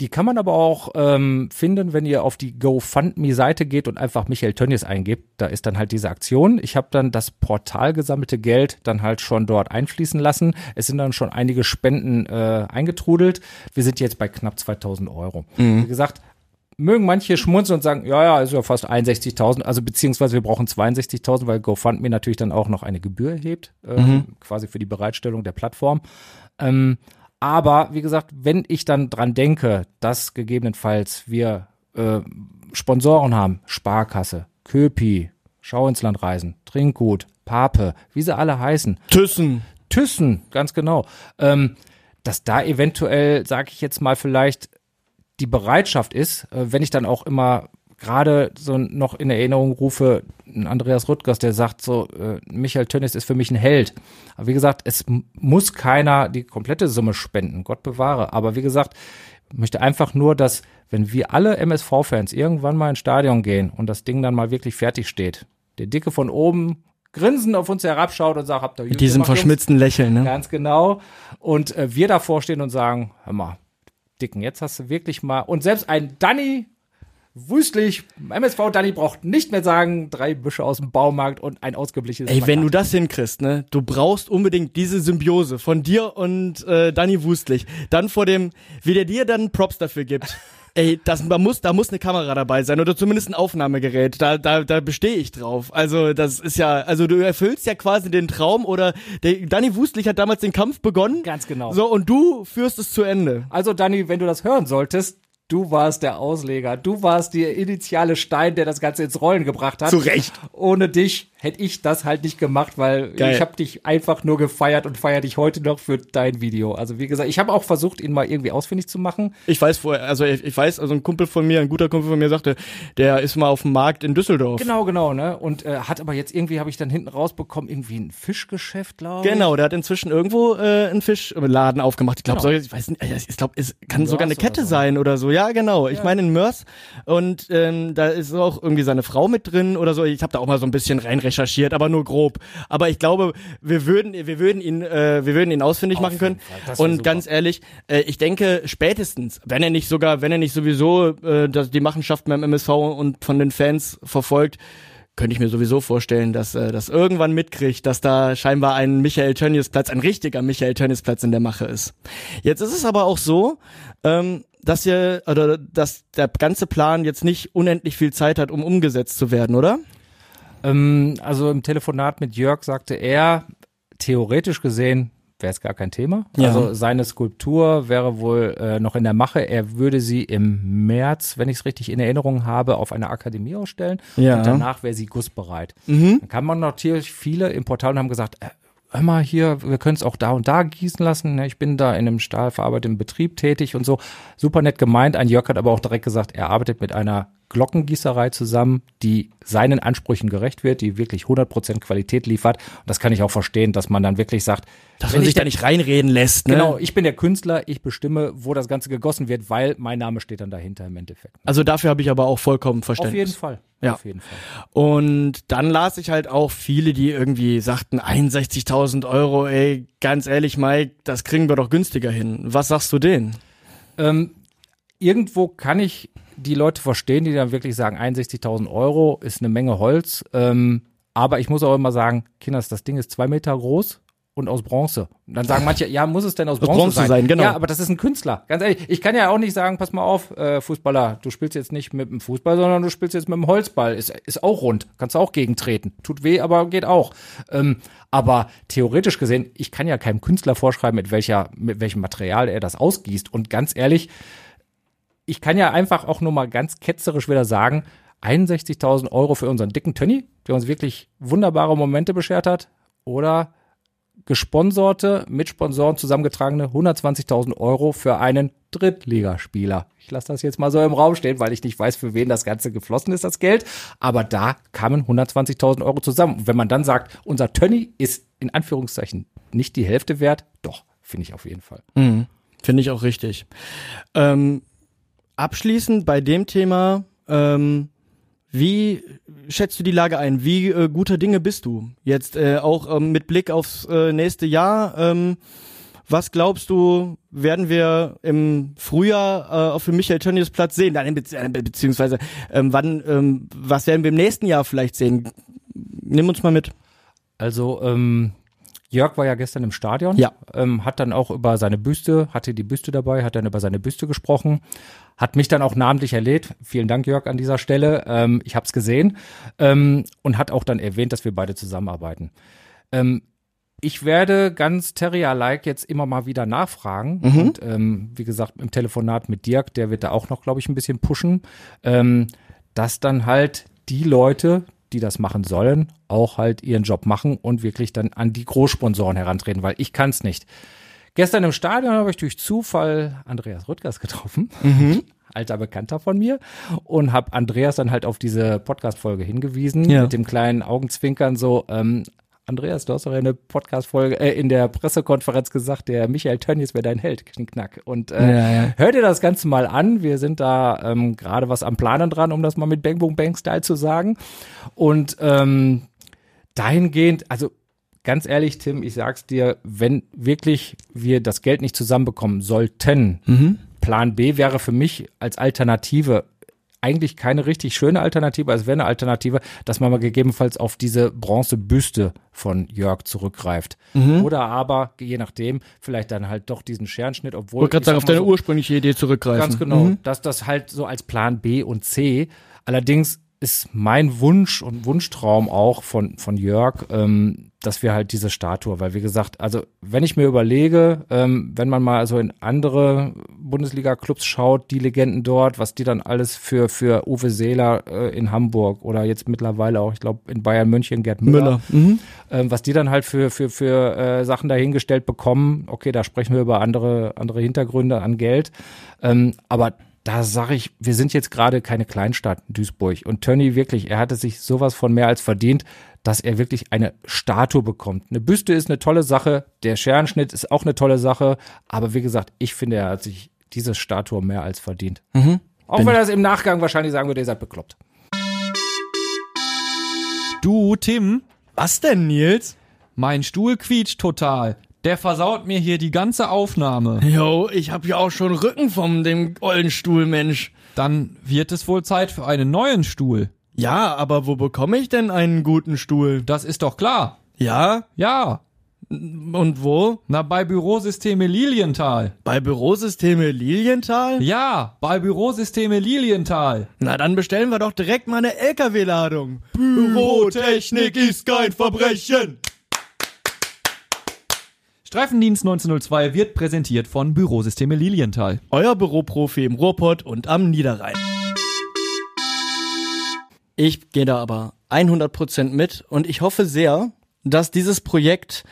die kann man aber auch ähm, finden, wenn ihr auf die GoFundMe-Seite geht und einfach Michael Tönnies eingebt. Da ist dann halt diese Aktion. Ich habe dann das Portal gesammelte Geld dann halt schon dort einfließen lassen. Es sind dann schon einige Spenden äh, eingetrudelt. Wir sind jetzt bei knapp 2000 Euro. Wie gesagt, mögen manche schmunzeln und sagen, ja, ja, ist ja fast 61.000, also beziehungsweise wir brauchen 62.000, weil GoFundMe natürlich dann auch noch eine Gebühr erhebt, ähm, quasi für die Bereitstellung der Plattform. Ähm, aber wie gesagt, wenn ich dann dran denke, dass gegebenenfalls wir äh, Sponsoren haben, Sparkasse, Köpi, Schau ins Land reisen, Trinkgut, Pape, wie sie alle heißen, Thyssen. Thyssen, ganz genau, ähm, dass da eventuell, sage ich jetzt mal, vielleicht die Bereitschaft ist, äh, wenn ich dann auch immer gerade so noch in Erinnerung rufe, ein Andreas Rüttgers, der sagt so, äh, Michael Tönnies ist für mich ein Held. Aber wie gesagt, es muss keiner die komplette Summe spenden, Gott bewahre. Aber wie gesagt, ich möchte einfach nur, dass wenn wir alle MSV-Fans irgendwann mal ins Stadion gehen und das Ding dann mal wirklich fertig steht, der Dicke von oben grinsend auf uns herabschaut und sagt, habt ihr Mit diesem gemacht, Jungs?" verschmitzten Lächeln, ne? Ganz genau. Und äh, wir davor stehen und sagen, hör mal, Dicken, jetzt hast du wirklich mal. Und selbst ein Danny Wüstlich, MSV Danny braucht nicht mehr sagen, drei Büsche aus dem Baumarkt und ein ausgeblichenes Ey, wenn du das hinkriegst, ne, du brauchst unbedingt diese Symbiose von dir und äh, Danny Wustlich. Dann vor dem, wie der dir dann Props dafür gibt. Ey, das, da muss, da muss eine Kamera dabei sein oder zumindest ein Aufnahmegerät. Da, da, da bestehe ich drauf. Also das ist ja, also du erfüllst ja quasi den Traum oder der Danny Wustlich hat damals den Kampf begonnen. Ganz genau. So und du führst es zu Ende. Also Danny, wenn du das hören solltest, du warst der Ausleger. Du warst der initiale Stein, der das Ganze ins Rollen gebracht hat. Zu Recht. Ohne dich hätte ich das halt nicht gemacht, weil Geil. ich habe dich einfach nur gefeiert und feier dich heute noch für dein Video. Also wie gesagt, ich habe auch versucht, ihn mal irgendwie ausfindig zu machen. Ich weiß vorher, also ich, ich weiß, also ein Kumpel von mir, ein guter Kumpel von mir sagte, der ist mal auf dem Markt in Düsseldorf. Genau, genau, ne? Und äh, hat aber jetzt irgendwie, habe ich dann hinten rausbekommen, irgendwie ein Fischgeschäft, glaube ich. Genau, der hat inzwischen irgendwo äh, einen Fischladen aufgemacht. Ich glaube, Genau. ich weiß nicht, ich glaube, es kann sogar eine oder Kette so. sein oder so. Ja, genau. Ich meine in Mörs und ähm, da ist auch irgendwie seine Frau mit drin oder so. Ich habe da auch mal so ein bisschen reinrecherchiert recherchiert, aber nur grob. Aber ich glaube, wir würden, wir würden ihn, äh, wir würden ihn ausfindig Auf machen können. Und ganz ehrlich, äh, ich denke spätestens, wenn er nicht sogar, wenn er nicht sowieso äh, das, die Machenschaften beim MSV und von den Fans verfolgt, könnte ich mir sowieso vorstellen, dass äh, das irgendwann mitkriegt, dass da scheinbar ein Michael Tönnies Platz, ein richtiger Michael Tönnies Platz in der Mache ist. Jetzt ist es aber auch so, ähm, dass ihr oder dass der ganze Plan jetzt nicht unendlich viel Zeit hat, um umgesetzt zu werden, oder? Ähm, also im Telefonat mit Jörg sagte er, theoretisch gesehen wäre es gar kein Thema. Ja. Also seine Skulptur wäre wohl äh, noch in der Mache. Er würde sie im März, wenn ich es richtig in Erinnerung habe, auf einer Akademie ausstellen. Ja. Und danach wäre sie gussbereit. Mhm. Dann kam man natürlich viele im Portal und haben gesagt, äh, hör mal hier, wir können es auch da und da gießen lassen. ne? Ich bin da in einem stahlverarbeitenden Betrieb tätig und so. Super nett gemeint. Ein Jörg hat aber auch direkt gesagt, er arbeitet mit einer Glockengießerei zusammen, die seinen Ansprüchen gerecht wird, die wirklich 100% Qualität liefert. Und das kann ich auch verstehen, dass man dann wirklich sagt, Dass man ich sich da nicht reinreden lässt, ne? Genau, ich bin der Künstler, ich bestimme, wo das Ganze gegossen wird, weil mein Name steht dann dahinter im Endeffekt. Also dafür habe ich aber auch vollkommen Auf Verständnis. jeden Fall. Ja. Auf jeden Fall. Und dann las ich halt auch viele, die irgendwie sagten, 61.000 Euro, ey, ganz ehrlich, Mike, das kriegen wir doch günstiger hin. Was sagst du denen? Ähm, irgendwo kann ich die Leute verstehen, die dann wirklich sagen, 61.000 Euro ist eine Menge Holz. Ähm, aber ich muss auch immer sagen, Kinders, das Ding ist zwei Meter groß und aus Bronze. Und dann sagen manche, ja, muss es denn aus Bronze, Bronze sein? sein, genau. Ja, aber das ist ein Künstler. Ganz ehrlich, ich kann ja auch nicht sagen, pass mal auf, äh, Fußballer, du spielst jetzt nicht mit dem Fußball, sondern du spielst jetzt mit dem Holzball. Ist, ist auch rund. Kannst du auch gegentreten. Tut weh, aber geht auch. Ähm, aber theoretisch gesehen, ich kann ja keinem Künstler vorschreiben, mit welcher, mit welchem Material er das ausgießt. Und ganz ehrlich, ich kann ja einfach auch nur mal ganz ketzerisch wieder sagen, 61.000 Euro für unseren dicken Tönny, der uns wirklich wunderbare Momente beschert hat, oder gesponserte, mit Sponsoren zusammengetragene 120.000 Euro für einen Drittligaspieler. Ich lasse das jetzt mal so im Raum stehen, weil ich nicht weiß, für wen das Ganze geflossen ist, das Geld. Aber da kamen 120.000 Euro zusammen. Und wenn man dann sagt, unser Tönny ist in Anführungszeichen nicht die Hälfte wert, doch, finde ich auf jeden Fall. Mhm. Finde ich auch richtig. Ähm, abschließend bei dem Thema, ähm, wie schätzt du die Lage ein? Wie äh, guter Dinge bist du? Jetzt äh, auch ähm, mit Blick aufs äh, nächste Jahr. Ähm, was glaubst du, werden wir im Frühjahr äh, auf dem Michael Tönnies Platz sehen? Nein, äh, be- beziehungsweise ähm, wann, ähm, was werden wir im nächsten Jahr vielleicht sehen? Nimm uns mal mit. Also, ähm, Jörg war ja gestern im Stadion, Ja. ähm, hat dann auch über seine Büste, hatte die Büste dabei, hat dann über seine Büste gesprochen, hat mich dann auch namentlich erlädt. Vielen Dank, Jörg, an dieser Stelle. Ähm, ich habe es gesehen ähm, und hat auch dann erwähnt, dass wir beide zusammenarbeiten. Ähm, ich werde ganz Terrier-like jetzt immer mal wieder nachfragen. Und ähm, wie gesagt, im Telefonat mit Dirk, der wird da auch noch, glaube ich, ein bisschen pushen, ähm, dass dann halt die Leute, die das machen sollen, auch halt ihren Job machen und wirklich dann an die Großsponsoren herantreten, weil ich kann es nicht. Gestern im Stadion habe ich durch Zufall Andreas Rüttgers getroffen, alter Bekannter von mir, und habe Andreas dann halt auf diese Podcast-Folge hingewiesen Ja. mit dem kleinen Augenzwinkern so, ähm, Andreas, du hast doch in der Podcast-Folge, äh, in der Pressekonferenz gesagt, der Michael Tönnies wäre dein Held, Knickknack. Und äh, Ja, ja. hör dir das Ganze mal an. Wir sind da ähm, gerade was am Planen dran, um das mal mit Bang Boom Bang Style zu sagen. Und ähm, dahingehend, also ganz ehrlich, Tim, ich sag's dir, wenn wirklich wir das Geld nicht zusammenbekommen sollten, Plan B wäre für mich als Alternative eigentlich keine richtig schöne Alternative, also wäre eine Alternative, dass man mal gegebenenfalls auf diese Bronzebüste von Jörg zurückgreift. Oder aber, je nachdem, vielleicht dann halt doch diesen Scherenschnitt, obwohl. Ich wollte gerade sagen, sag auf deine so, ursprüngliche Idee zurückgreifen. Ganz genau, Mhm. dass das halt so als Plan B und C. Allerdings ist mein Wunsch und Wunschtraum auch von, von Jörg, ähm, dass wir halt diese Statue, weil wie gesagt, also wenn ich mir überlege, ähm, wenn man mal so in andere Bundesliga-Clubs schaut, die Legenden dort, was die dann alles für, für Uwe Seeler äh, in Hamburg oder jetzt mittlerweile auch, ich glaube, in Bayern München, Gerd Müller, Müller. Mhm. ähm, was die dann halt für, für, für äh, Sachen dahingestellt bekommen. Okay, da sprechen wir über andere, andere Hintergründe an Geld. Ähm, aber da sage ich, wir sind jetzt gerade keine Kleinstadt Duisburg. Und Tönny wirklich, er hatte sich sowas von mehr als verdient, dass er wirklich eine Statue bekommt. Eine Büste ist eine tolle Sache, der Scherenschnitt ist auch eine tolle Sache. Aber wie gesagt, ich finde, er hat sich diese Statue mehr als verdient. Auch wenn er es im Nachgang wahrscheinlich sagen würde, ihr seid bekloppt. Du, Tim, Was denn, Nils? mein Stuhl quietscht total. Der versaut mir hier die ganze Aufnahme. Jo, ich hab ja auch schon Rücken vom dem ollen Stuhl, Mensch. Dann wird es wohl Zeit für einen neuen Stuhl. Ja, aber wo bekomme ich denn einen guten Stuhl? Das ist doch klar. Ja? Ja, Und wo? na bei Bürosysteme Lilienthal. Bei Bürosysteme Lilienthal? Ja, bei Bürosysteme Lilienthal. Na, dann bestellen wir doch direkt mal eine LKW-Ladung. Bürotechnik ist kein Verbrechen. Streifendienst 1902 wird präsentiert von Bürosysteme Lilienthal. Euer Büroprofi im Ruhrpott und am Niederrhein. Ich gehe da aber 100% mit und ich hoffe sehr, dass dieses Projekt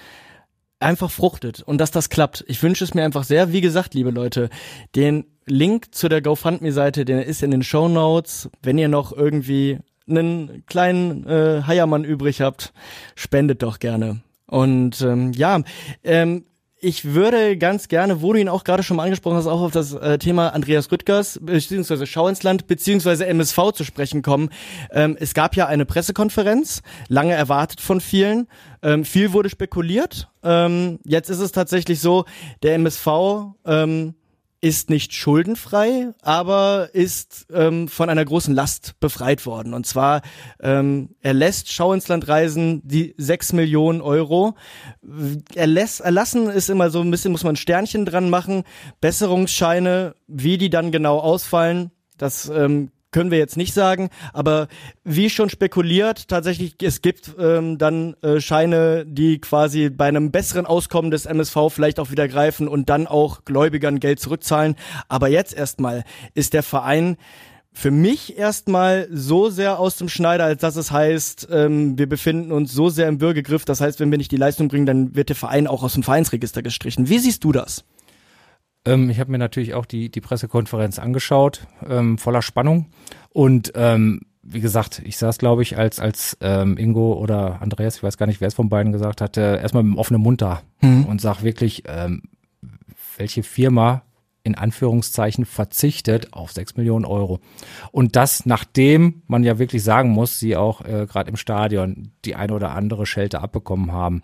einfach fruchtet und dass das klappt. Ich wünsche es mir einfach sehr. Wie gesagt, liebe Leute, den Link zu der GoFundMe-Seite, der ist in den Show Notes. Wenn ihr noch irgendwie einen kleinen äh, Heiermann übrig habt, spendet doch gerne. Und ähm, ja, ähm, ich würde ganz gerne, wo du ihn auch gerade schon mal angesprochen hast, auch auf das äh, Thema Andreas Rüttgers beziehungsweise Schau ins Land beziehungsweise MSV zu sprechen kommen. Ähm, es gab ja eine Pressekonferenz, lange erwartet von vielen. Ähm, viel wurde spekuliert. Ähm, jetzt ist es tatsächlich so, der MSV ähm, ist nicht schuldenfrei, aber ist ähm, von einer großen Last befreit worden. Und zwar, ähm, er lässt Schau ins Land reisen die sechs Millionen Euro. Erlässt, erlassen ist immer so ein bisschen, muss man ein Sternchen dran machen. Besserungsscheine, wie die dann genau ausfallen, das ähm, können wir jetzt nicht sagen, aber wie schon spekuliert, tatsächlich, es gibt ähm, dann äh, Scheine, die quasi bei einem besseren Auskommen des MSV vielleicht auch wieder greifen und dann auch Gläubigern Geld zurückzahlen. Aber jetzt erstmal ist der Verein für mich erstmal so sehr aus dem Schneider, als dass es heißt, ähm, wir befinden uns so sehr im Würgegriff. Das heißt, wenn wir nicht die Leistung bringen, dann wird der Verein auch aus dem Vereinsregister gestrichen. Wie siehst du das? Ähm, ich habe mir natürlich auch die, die Pressekonferenz angeschaut, ähm, voller Spannung. Und ähm, wie gesagt, ich saß, glaube ich, als, als ähm, Ingo oder Andreas, ich weiß gar nicht, wer es von beiden gesagt hatte, erstmal mit dem offenen Mund da und sag wirklich, ähm, welche Firma in Anführungszeichen verzichtet auf sechs Millionen Euro. Und das, nachdem man ja wirklich sagen muss, sie auch äh, gerade im Stadion die eine oder andere Schelte abbekommen haben.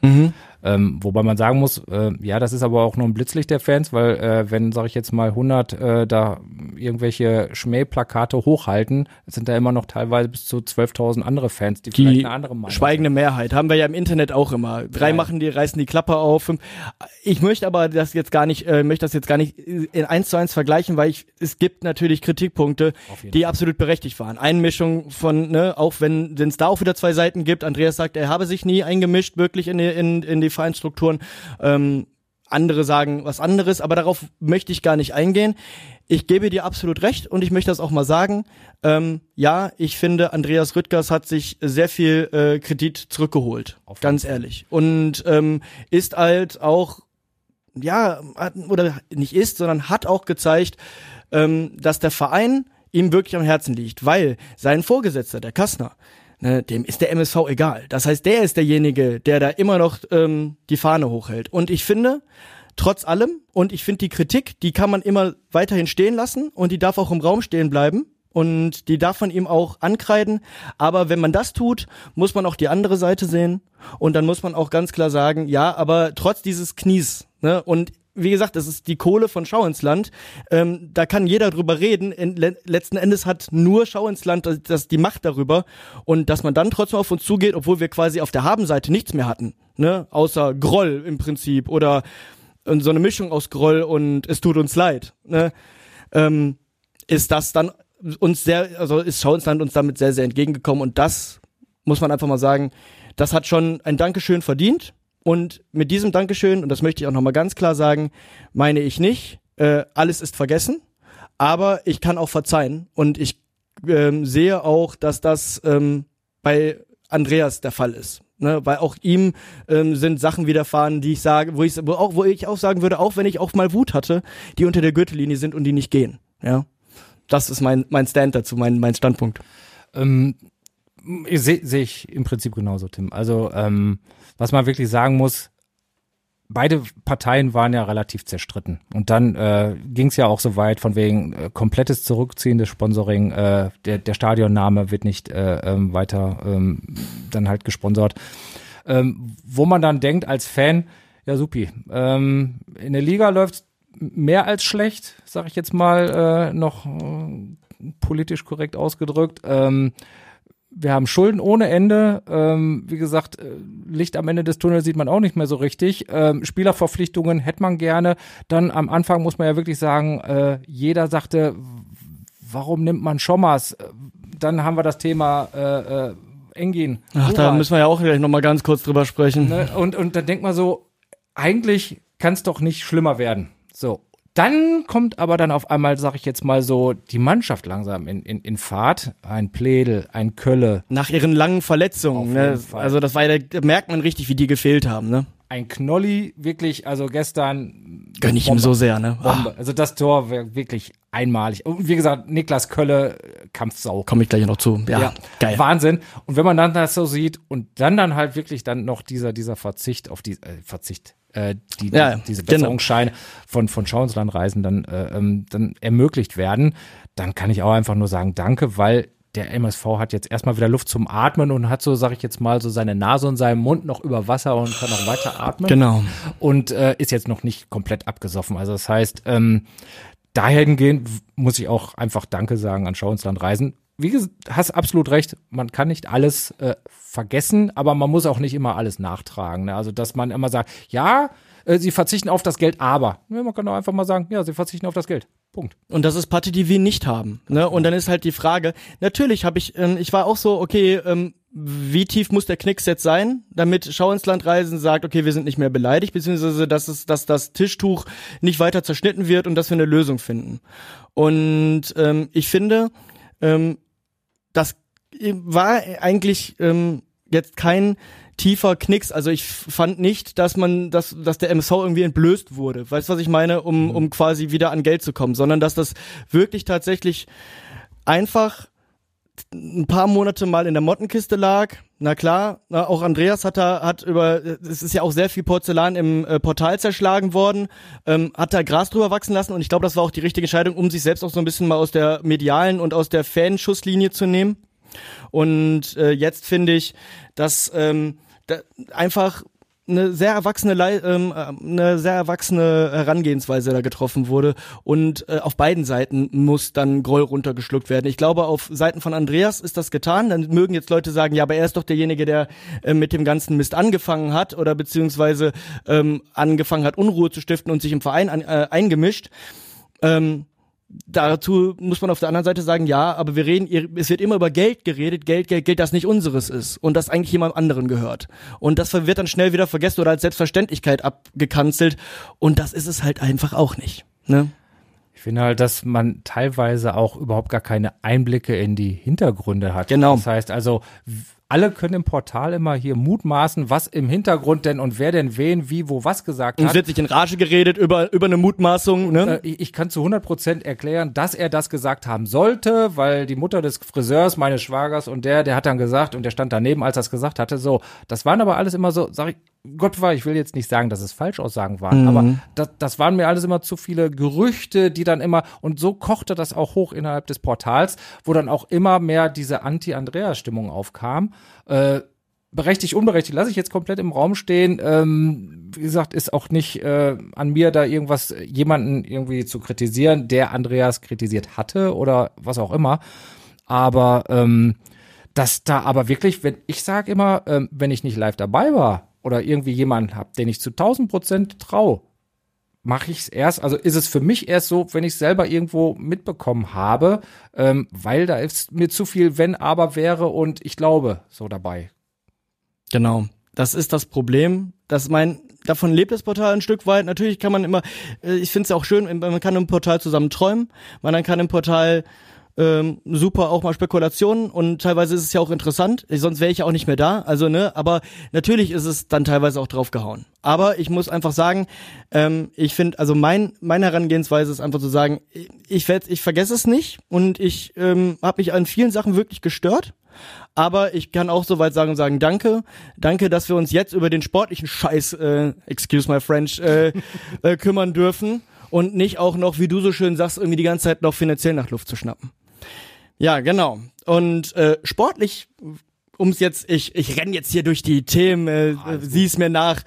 Ähm, wobei man sagen muss, äh, ja, das ist aber auch nur ein Blitzlicht der Fans, weil äh, wenn, sage ich jetzt mal, 100 äh, da irgendwelche Schmähplakate hochhalten, sind da immer noch teilweise bis zu 12.000 andere Fans, die, vielleicht Die eine andere Meinung schweigende Mehrheit haben wir ja im Internet auch immer. Drei Ja. machen die, reißen die Klappe auf. Ich möchte aber das jetzt gar nicht, äh, möchte das jetzt gar nicht in eins zu eins vergleichen, weil ich, es gibt natürlich Kritikpunkte, die absolut berechtigt waren. Einmischung von, ne, auch wenn es da auch wieder zwei Seiten gibt. Andreas sagt, er habe sich nie eingemischt, wirklich in die, in, in die Vereinsstrukturen. Ähm, andere sagen was anderes, aber darauf möchte ich gar nicht eingehen. Ich gebe dir absolut recht und ich möchte das auch mal sagen. Ähm, ja, ich finde, Andreas Rüttgers hat sich sehr viel äh, Kredit zurückgeholt, ganz Fall. ehrlich. Und ähm, ist halt auch, ja, oder nicht ist, sondern hat auch gezeigt, ähm, dass der Verein ihm wirklich am Herzen liegt, weil sein Vorgesetzter, der Kassner, ne, dem ist der MSV egal. Das heißt, der ist derjenige, der da immer noch ähm, die Fahne hochhält. Und ich finde, trotz allem, und ich finde die Kritik, die kann man immer weiterhin stehen lassen und die darf auch im Raum stehen bleiben. Und die darf man ihm auch ankreiden. Aber wenn man das tut, muss man auch die andere Seite sehen. Und dann muss man auch ganz klar sagen, ja, aber trotz dieses Knies, ne, und wie gesagt, es ist die Kohle von Schau ins Land. Ähm, da kann jeder drüber reden. In, le letzten Endes hat nur Schau ins Land das, das die Macht darüber. Und dass man dann trotzdem auf uns zugeht, obwohl wir quasi auf der Habenseite nichts mehr hatten. Ne? Außer Groll im Prinzip. Oder so eine Mischung aus Groll und es tut uns leid. Ne? Ähm, ist das dann uns sehr, also ist Schau ins Land uns damit sehr, sehr entgegengekommen. Und das muss man einfach mal sagen, das hat schon ein Dankeschön verdient. Und mit diesem Dankeschön, und das möchte ich auch nochmal ganz klar sagen, meine ich nicht, äh, alles ist vergessen, aber ich kann auch verzeihen. Und ich ähm, sehe auch, dass das ähm, bei Andreas der Fall ist. Ne, weil auch ihm ähm, sind Sachen widerfahren, die ich sage, wo ich, wo, auch, wo ich auch sagen würde, auch wenn ich auch mal Wut hatte, die unter der Gürtellinie sind und die nicht gehen. Ja, das ist mein mein Stand dazu, mein mein Standpunkt. Ähm, Sehe seh ich im Prinzip genauso, Tim. Also, ähm, was man wirklich sagen muss, beide Parteien waren ja relativ zerstritten. Und dann äh, ging es ja auch so weit von wegen äh, komplettes Zurückziehen des Sponsoring, äh, der, der Stadionname wird nicht äh, ähm, weiter ähm, dann halt gesponsert. Ähm, wo man dann denkt als Fan, ja supi, ähm, in der Liga läuft mehr als schlecht, sag ich jetzt mal äh, noch äh, politisch korrekt ausgedrückt. Ähm, wir haben Schulden ohne Ende. Ähm, wie gesagt, äh, Licht am Ende des Tunnels sieht man auch nicht mehr so richtig. Ähm, Spielerverpflichtungen hätte man gerne. Dann am Anfang muss man ja wirklich sagen, äh, jeder sagte, warum nimmt man Schommers? Dann haben wir das Thema äh, äh, Engin. Ach, da Ural. müssen wir ja auch gleich nochmal ganz kurz drüber sprechen. Ne? Und, und dann denkt man so, eigentlich kann es doch nicht schlimmer werden. So. Dann kommt aber dann auf einmal, sag ich jetzt mal so, die Mannschaft langsam in, in, in Fahrt. Ein Pledel, ein Kölle, Nach ihren langen Verletzungen. Ne? Fall. Also das war ja, da merkt man richtig, wie die gefehlt haben. Ne? ein Knolli, wirklich, also gestern. Gönn ich ihm Bombe. so sehr. Ne? Also das Tor wäre wirklich einmalig. Und wie gesagt, Niklas Kölle, äh, Kampfsau. Komme ich gleich noch zu. Ja, geil. Wahnsinn. Und wenn man dann das so sieht und dann dann halt wirklich dann noch dieser dieser Verzicht auf die äh, Verzicht äh, die, Ja, diese genau. Besserungsscheine von von Schauenslandreisen dann äh, ähm, dann ermöglicht werden, dann kann ich auch einfach nur sagen Danke, weil der MSV hat jetzt erstmal wieder Luft zum Atmen und hat so, sag ich jetzt mal, so seine Nase und seinen Mund noch über Wasser und kann noch weiter atmen Genau. und äh, ist jetzt noch nicht komplett abgesoffen. Also das heißt, ähm, dahingehend w- muss ich auch einfach Danke sagen an Schau ins Land Reisen. Wie gesagt, hast absolut recht, man kann nicht alles äh, vergessen, aber man muss auch nicht immer alles nachtragen. Ne? Also dass man immer sagt, ja, äh, sie verzichten auf das Geld, aber. Ja, man kann auch einfach mal sagen, ja, sie verzichten auf das Geld. Punkt. Und das ist Party, die wir nicht haben. Ne? Und dann ist halt die Frage, natürlich habe ich, ähm, ich war auch so, okay, ähm, wie tief muss der Knicks jetzt sein, damit Schau ins Land reisen sagt, okay, wir sind nicht mehr beleidigt, beziehungsweise dass es, dass das Tischtuch nicht weiter zerschnitten wird und dass wir eine Lösung finden. Und ähm, ich finde, ähm, das war eigentlich ähm, jetzt kein tiefer Knicks. Also ich fand nicht, dass man, dass, dass der MSV irgendwie entblößt wurde. Weißt du, was ich meine? Um, um quasi wieder an Geld zu kommen, sondern dass das wirklich tatsächlich einfach ein paar Monate mal in der Mottenkiste lag. Na klar, na, auch Andreas hat da, hat über, es ist ja auch sehr viel Porzellan im äh, Portal zerschlagen worden, ähm, hat da Gras drüber wachsen lassen und ich glaube, das war auch die richtige Entscheidung, um sich selbst auch so ein bisschen mal aus der medialen und aus der Fanschusslinie zu nehmen. Und äh, jetzt finde ich, dass ähm, da einfach eine sehr erwachsene ähm, äh, eine sehr erwachsene Herangehensweise da getroffen wurde und äh, auf beiden Seiten muss dann Groll runtergeschluckt werden. Ich glaube, auf Seiten von Andreas ist das getan. Dann mögen jetzt Leute sagen, ja, aber er ist doch derjenige, der äh, mit dem ganzen Mist angefangen hat oder beziehungsweise ähm, angefangen hat, Unruhe zu stiften und sich im Verein an, äh, eingemischt. Ähm, dazu muss man auf der anderen Seite sagen, ja, aber wir reden, es wird immer über Geld geredet, Geld, Geld, Geld, das nicht unseres ist und das eigentlich jemand anderen gehört. Und das wird dann schnell wieder vergessen oder als Selbstverständlichkeit abgekanzelt und das ist es halt einfach auch nicht. Ne? Ich finde halt, dass man teilweise auch überhaupt gar keine Einblicke in die Hintergründe hat. Genau. Das heißt also, alle können im Portal immer hier mutmaßen, was im Hintergrund denn und wer denn wen, wie, wo was gesagt Und hat. es wird sich in Rage geredet über, über eine Mutmaßung, ne? Äh, ich ich kann zu 100 Prozent erklären, dass er das gesagt haben sollte, weil die Mutter des Friseurs, meines Schwagers und der, der hat dann gesagt und der stand daneben, als er es gesagt hatte, so. Das waren aber alles immer so, sag ich, Gott war, ich will jetzt nicht sagen, dass es Falschaussagen waren, aber das, das waren mir alles immer zu viele Gerüchte, die dann immer, und so kochte das auch hoch innerhalb des Portals, wo dann auch immer mehr diese Anti-Andreas-Stimmung aufkam. Äh, berechtigt, unberechtigt, lasse ich jetzt komplett im Raum stehen. Ähm, wie gesagt, ist auch nicht äh, an mir, da irgendwas, jemanden irgendwie zu kritisieren, der Andreas kritisiert hatte oder was auch immer. Aber ähm, dass da aber wirklich, wenn ich sage immer, ähm, wenn ich nicht live dabei war oder irgendwie jemanden hab, den ich zu 1000 Prozent trau, mache ich es erst, also ist es für mich erst so, wenn ich selber irgendwo mitbekommen habe, ähm, weil da ist mir zu viel wenn aber wäre und ich glaube so dabei. Genau. Das ist das Problem. Das mein, davon lebt das Portal ein Stück weit. Natürlich kann man immer, äh, ich finde es auch schön, man kann im Portal zusammen träumen, man kann im Portal ähm, super auch mal Spekulationen und teilweise ist es ja auch interessant, sonst wäre ich ja auch nicht mehr da, also ne, aber natürlich ist es dann teilweise auch draufgehauen. Aber ich muss einfach sagen, ähm, ich finde, also mein meine Herangehensweise ist einfach zu sagen, ich werd, ich vergesse es nicht und ich ähm, habe mich an vielen Sachen wirklich gestört. Aber ich kann auch soweit sagen und sagen, danke, danke, dass wir uns jetzt über den sportlichen Scheiß, äh, excuse my French, äh, äh, kümmern dürfen und nicht auch noch, wie du so schön sagst, irgendwie die ganze Zeit noch finanziell nach Luft zu schnappen. Ja, genau. Und äh, sportlich ums jetzt, ich, ich renn jetzt hier durch die Themen, äh, sieh es mir nach,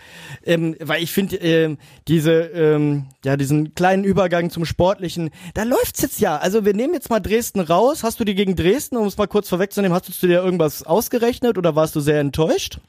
ähm, weil ich finde, ähm, diese, ähm, ja, diesen kleinen Übergang zum Sportlichen, da läuft's jetzt ja. Also wir nehmen jetzt mal Dresden raus. Hast du die gegen Dresden, um es mal kurz vorwegzunehmen, hast du dir irgendwas ausgerechnet oder warst du sehr enttäuscht?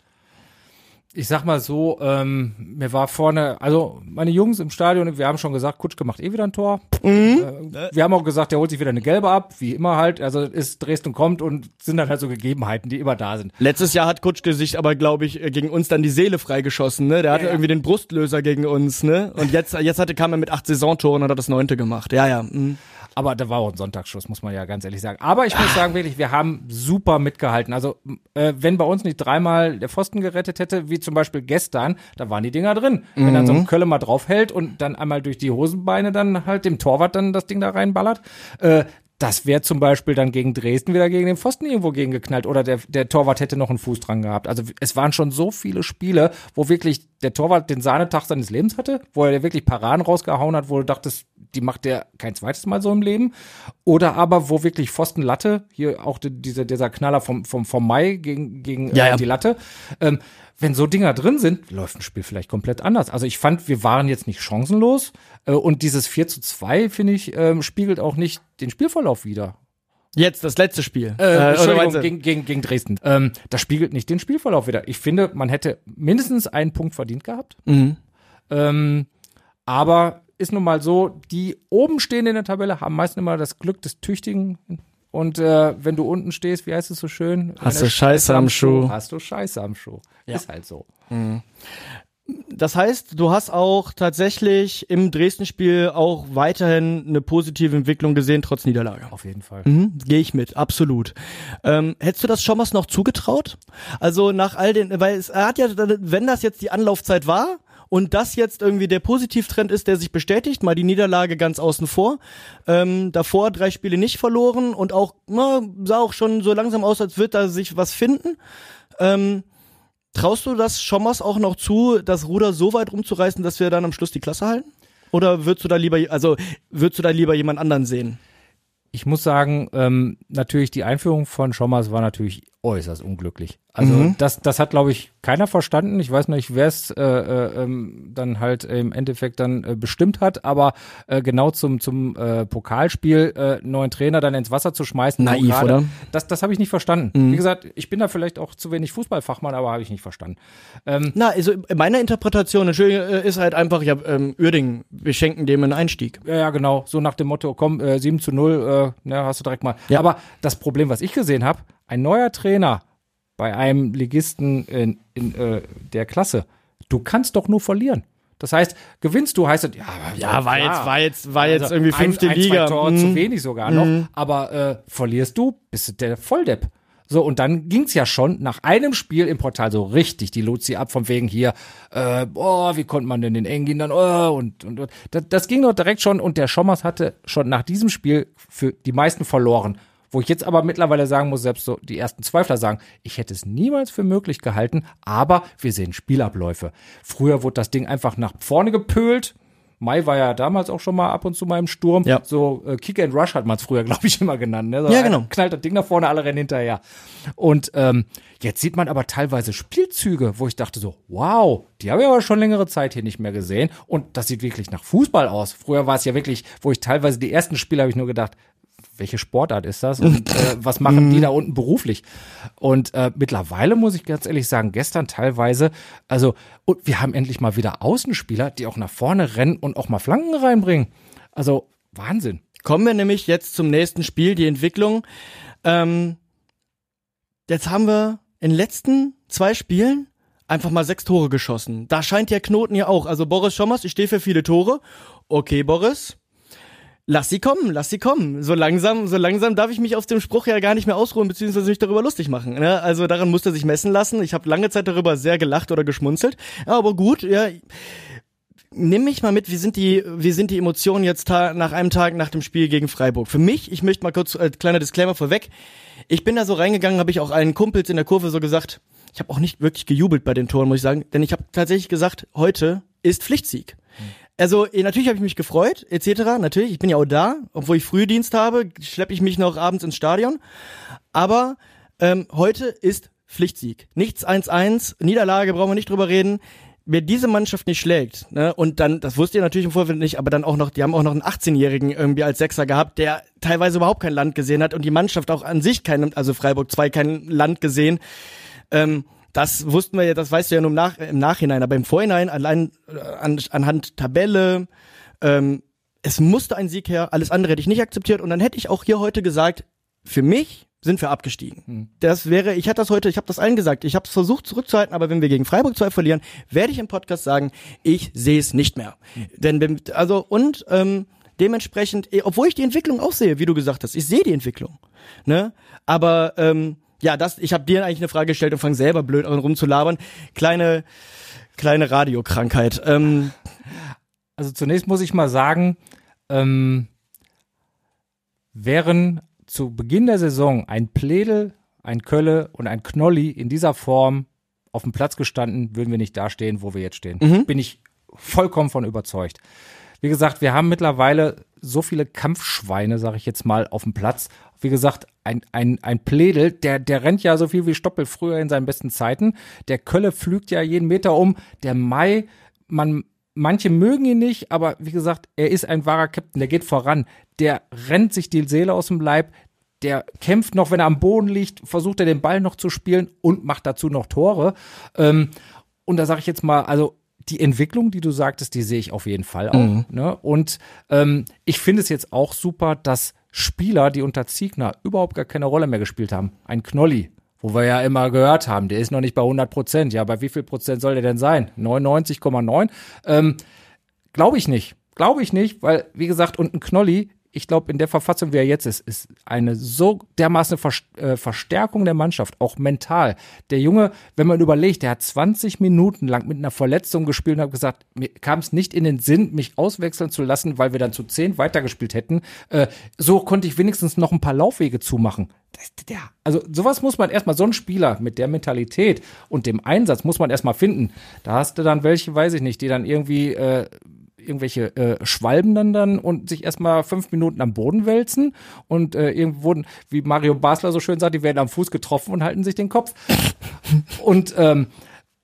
Ich sag mal so, ähm, mir war vorne, also meine Jungs im Stadion, wir haben schon gesagt, Kutschke macht eh wieder ein Tor. Mhm. Äh, wir haben auch gesagt, der holt sich wieder eine gelbe ab, wie immer halt. Also ist Dresden kommt und sind dann halt so Gegebenheiten, die immer da sind. Letztes Jahr hat Kutschke sich aber, glaube ich, gegen uns dann die Seele freigeschossen, ne? Der hatte ja, ja. irgendwie den Brustlöser gegen uns, ne? Und jetzt, jetzt hatte, kam er mit acht Saisontoren und hat das neunte gemacht. Ja, ja. Mhm. Aber da war auch ein Sonntagsschuss, muss man ja ganz ehrlich sagen. Aber ich muss sagen, wirklich, wir haben super mitgehalten. Also, äh, wenn bei uns nicht dreimal der Pfosten gerettet hätte, wie zum Beispiel gestern, da waren die Dinger drin. Mhm. Wenn dann so ein mhm. Kölle mal draufhält und dann einmal durch die Hosenbeine dann halt dem Torwart dann das Ding da reinballert, äh, das wäre zum Beispiel dann gegen Dresden wieder gegen den Pfosten irgendwo gegen geknallt oder der, der Torwart hätte noch einen Fuß dran gehabt. Also es waren schon so viele Spiele, wo wirklich der Torwart den Sahnetag seines Lebens hatte, wo er wirklich Paraden rausgehauen hat, wo du dachtest, die macht der kein zweites Mal so im Leben. Oder aber wo wirklich Pfosten Latte, hier auch die, dieser, dieser Knaller vom, vom, vom Mai gegen, gegen ja, äh, die Latte. Ähm, wenn so Dinger drin sind, läuft ein Spiel vielleicht komplett anders. Also ich fand, wir waren jetzt nicht chancenlos. Äh, und dieses 4 zu 2, finde ich, ähm, spiegelt auch nicht den Spielverlauf wieder. Jetzt das letzte Spiel. Äh, äh, Entschuldigung, gegen, gegen, gegen Dresden. Ähm, das spiegelt nicht den Spielverlauf wieder. Ich finde, man hätte mindestens einen Punkt verdient gehabt. Mhm. Ähm, aber ist nun mal so, die oben stehen in der Tabelle haben meistens immer das Glück des Tüchtigen. Und äh, wenn du unten stehst, wie heißt es so schön? Hast du Scheiße am Schuh. Hast du Scheiße am Schuh. Ja. Ist halt so. Mhm. Das heißt, du hast auch tatsächlich im Dresden-Spiel auch weiterhin eine positive Entwicklung gesehen, trotz Niederlage. Auf jeden Fall. Mhm, Gehe ich mit, absolut. Ähm, hättest du das Schommers noch zugetraut? Also nach all den, weil es, er hat ja, wenn das jetzt die Anlaufzeit war, und das jetzt irgendwie der Positivtrend ist, der sich bestätigt, mal die Niederlage ganz außen vor. Ähm, davor drei Spiele nicht verloren und auch, na, sah auch schon so langsam aus, als wird da sich was finden. Ähm, traust du das Schommers auch noch zu, das Ruder so weit rumzureißen, dass wir dann am Schluss die Klasse halten? Oder würdest du da lieber, also würdest du da lieber jemand anderen sehen? Ich muss sagen, ähm, natürlich die Einführung von Schommers war natürlich äußerst unglücklich. Also mhm. das, das hat, glaube ich, keiner verstanden. Ich weiß nicht, wer es äh, äh, ähm, dann halt im Endeffekt dann äh, bestimmt hat, aber äh, genau zum, zum äh, Pokalspiel äh, neuen Trainer dann ins Wasser zu schmeißen. Naiv, grade, oder? Das, das habe ich nicht verstanden. Mhm. Wie gesagt, ich bin da vielleicht auch zu wenig Fußballfachmann, aber habe ich nicht verstanden. Ähm, Na, also meine Interpretation, Entschuldigung, äh, ist halt einfach, ja, ähm, Uerding, wir schenken dem einen Einstieg. Ja, ja, genau. So nach dem Motto, komm, äh, 7 zu 0, äh, ja, hast du direkt mal. Ja. Aber das Problem, was ich gesehen habe, ein neuer Trainer bei einem Ligisten in, in äh, der Klasse, du kannst doch nur verlieren. Das heißt, gewinnst du, heißt es, ja, ja war jetzt, war jetzt, war jetzt also irgendwie fünfte ein, ein, Liga. Zwei Tore mhm. zu wenig sogar noch. Mhm. Aber äh, verlierst du, bist du der Volldepp. So, und dann ging's ja schon nach einem Spiel im Portal so richtig die Luzi ab, von wegen hier, äh, boah, wie konnte man denn den Engin dann, oh, und, und, und das, das ging doch direkt schon und der Schommers hatte schon nach diesem Spiel für die meisten verloren. Wo ich jetzt aber mittlerweile sagen muss, selbst so die ersten Zweifler sagen, ich hätte es niemals für möglich gehalten, aber wir sehen Spielabläufe. Früher wurde das Ding einfach nach vorne gepölt. Mai war ja damals auch schon mal ab und zu mal im Sturm. Ja. So äh, Kick and Rush hat man es früher, glaube ich, immer genannt. Ne? So ja, genau. Knallt das Ding nach vorne, alle rennen hinterher. Und ähm, jetzt sieht man aber teilweise Spielzüge, wo ich dachte so, wow, die habe ich aber schon längere Zeit hier nicht mehr gesehen. Und das sieht wirklich nach Fußball aus. Früher war es ja wirklich, wo ich teilweise die ersten Spiele habe ich nur gedacht, welche Sportart ist das und äh, was machen die da unten beruflich? Und äh, mittlerweile muss ich ganz ehrlich sagen, gestern teilweise, also und wir haben endlich mal wieder Außenspieler, die auch nach vorne rennen und auch mal Flanken reinbringen. Also Wahnsinn. Kommen wir nämlich jetzt zum nächsten Spiel, die Entwicklung. Ähm, jetzt haben wir in den letzten zwei Spielen einfach mal sechs Tore geschossen. Da scheint der Knoten ja auch. Also Boris Schommers, ich stehe für viele Tore. Okay, Boris, Lass sie kommen, lass sie kommen. So langsam, so langsam darf ich mich aus dem Spruch ja gar nicht mehr ausruhen, beziehungsweise mich darüber lustig machen. Ne? Also daran musste sich messen lassen. Ich habe lange Zeit darüber sehr gelacht oder geschmunzelt. Ja, aber gut, ja. Nimm mich mal mit, wie sind die, wie sind die Emotionen jetzt nach einem Tag nach dem Spiel gegen Freiburg? Für mich, ich möchte mal kurz, äh, kleiner Disclaimer vorweg. Ich bin da so reingegangen, habe ich auch allen Kumpels in der Kurve so gesagt, ich habe auch nicht wirklich gejubelt bei den Toren, muss ich sagen, denn ich habe tatsächlich gesagt, heute ist Pflichtsieg. Also eh, natürlich habe ich mich gefreut, etc. Natürlich, ich bin ja auch da, obwohl ich Frühdienst habe, schleppe ich mich noch abends ins Stadion. Aber ähm, heute ist Pflichtsieg. Nichts 1-1, Niederlage, brauchen wir nicht drüber reden. Wer diese Mannschaft nicht schlägt, ne, und dann, das wusste ihr natürlich im Vorfeld nicht, aber dann auch noch, die haben auch noch einen 18-Jährigen irgendwie als Sechser gehabt, der teilweise überhaupt kein Land gesehen hat und die Mannschaft auch an sich kein, also Freiburg 2 kein Land gesehen. Ähm, das wussten wir ja, das weißt du ja nur im, Nach im Nachhinein, aber im Vorhinein allein äh, an, anhand Tabelle, ähm, es musste ein Sieg her, alles andere hätte ich nicht akzeptiert und dann hätte ich auch hier heute gesagt, für mich sind wir abgestiegen. Hm. Das wäre, ich hatte das heute, ich habe das allen gesagt, ich habe es versucht zurückzuhalten, aber wenn wir gegen Freiburg 2 verlieren, werde ich im Podcast sagen, ich sehe es nicht mehr. Hm. Denn also und ähm, dementsprechend, eh, obwohl ich die Entwicklung auch sehe, wie du gesagt hast, ich sehe die Entwicklung, ne? Aber ähm, ja, das, ich habe dir eigentlich eine Frage gestellt und fang selber blöd an rumzulabern. Kleine, kleine Radiokrankheit. Ähm, also zunächst muss ich mal sagen, ähm, wären zu Beginn der Saison ein Pledel, ein Kölle und ein Knolli in dieser Form auf dem Platz gestanden, würden wir nicht dastehen, wo wir jetzt stehen. Mhm. Bin ich vollkommen von überzeugt. Wie gesagt, wir haben mittlerweile so viele Kampfschweine, sage ich jetzt mal, auf dem Platz. Wie gesagt, ein, ein, ein Pledel, der, der rennt ja so viel wie Stoppel früher in seinen besten Zeiten. Der Kölle pflügt ja jeden Meter um. Der Mai, man, manche mögen ihn nicht, aber wie gesagt, er ist ein wahrer Captain, der geht voran. Der rennt sich die Seele aus dem Leib. Der kämpft noch, wenn er am Boden liegt, versucht er den Ball noch zu spielen und macht dazu noch Tore. Ähm, und da sage ich jetzt mal, also die Entwicklung, die du sagtest, die sehe ich auf jeden Fall auch. Mhm. Ne? Und ähm, ich finde es jetzt auch super, dass Spieler, die unter Ziegner überhaupt gar keine Rolle mehr gespielt haben, ein Knolli, wo wir ja immer gehört haben, der ist noch nicht bei 100 Prozent. Ja, bei wie viel Prozent soll der denn sein? 99,9? Ähm, Glaube ich nicht. Glaube ich nicht, weil, wie gesagt, und ein Knolli ich glaube, in der Verfassung, wie er jetzt ist, ist eine so dermaßen äh, Verstärkung der Mannschaft, auch mental. Der Junge, wenn man überlegt, der hat 20 Minuten lang mit einer Verletzung gespielt und hat gesagt, mir kam es nicht in den Sinn, mich auswechseln zu lassen, weil wir dann zu zehn weitergespielt hätten. Äh, so konnte ich wenigstens noch ein paar Laufwege zumachen. Also sowas muss man erstmal, so ein Spieler mit der Mentalität und dem Einsatz muss man erstmal finden. Da hast du dann welche, weiß ich nicht, die dann irgendwie äh, irgendwelche äh, Schwalben dann dann und sich erstmal fünf Minuten am Boden wälzen und äh, irgendwo wie Mario Basler so schön sagt, die werden am Fuß getroffen und halten sich den Kopf. und ähm,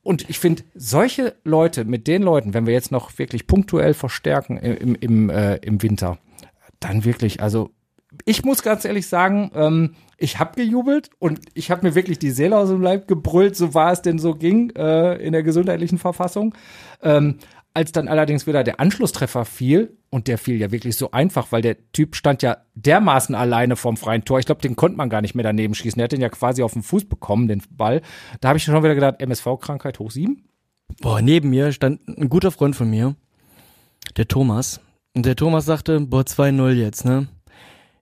und ich finde, solche Leute, mit den Leuten, wenn wir jetzt noch wirklich punktuell verstärken im, im, äh, im Winter, dann wirklich, also ich muss ganz ehrlich sagen, ähm, ich habe gejubelt und ich habe mir wirklich die Seele aus dem Leib gebrüllt, so war es denn so ging äh, in der gesundheitlichen Verfassung. Ähm, als dann allerdings wieder der Anschlusstreffer fiel, und der fiel ja wirklich so einfach, weil der Typ stand ja dermaßen alleine vorm freien Tor. Ich glaube, den konnte man gar nicht mehr daneben schießen. Er hat den ja quasi auf den Fuß bekommen, den Ball. Da habe ich schon wieder gedacht, MSV-Krankheit hoch sieben. Boah, neben mir stand ein guter Freund von mir, der Thomas. Und der Thomas sagte, boah, 2-0 jetzt, ne?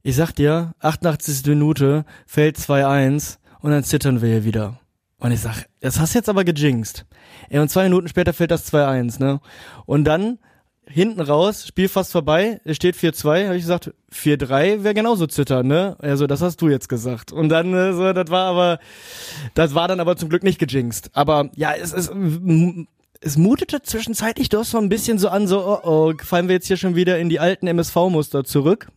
Ich sag dir, 88. Minute, fällt 2-1 und dann zittern wir hier wieder. Und ich sag, das hast du jetzt aber gejinxt. Ey, und zwei Minuten später fällt das 2-1, ne? Und dann hinten raus, Spiel fast vorbei, es steht 4-2, habe ich gesagt, 4-3 wäre genauso zittern, ne? Also, das hast du jetzt gesagt. Und dann, äh, so, das war aber, das war dann aber zum Glück nicht gejinxt. Aber ja, es ist, es mutete zwischenzeitlich doch so ein bisschen so an, so, oh, oh, fallen wir jetzt hier schon wieder in die alten MSV-Muster zurück.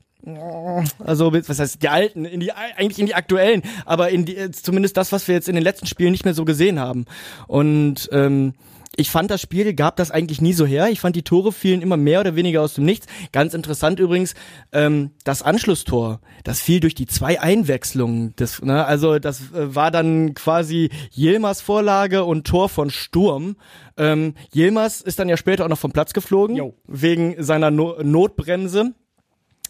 Also, was heißt die alten, in die, eigentlich in die aktuellen, aber in die, zumindest das, was wir jetzt in den letzten Spielen nicht mehr so gesehen haben. Und ähm, ich fand das Spiel gab das eigentlich nie so her. Ich fand die Tore fielen immer mehr oder weniger aus dem Nichts. Ganz interessant übrigens, ähm, das Anschlusstor, das fiel durch die zwei Einwechslungen. Das, ne, also das äh, war dann quasi Yilmaz Vorlage und Tor von Sturm. Ähm, Yilmaz ist dann ja später auch noch vom Platz geflogen jo. wegen seiner no Notbremse.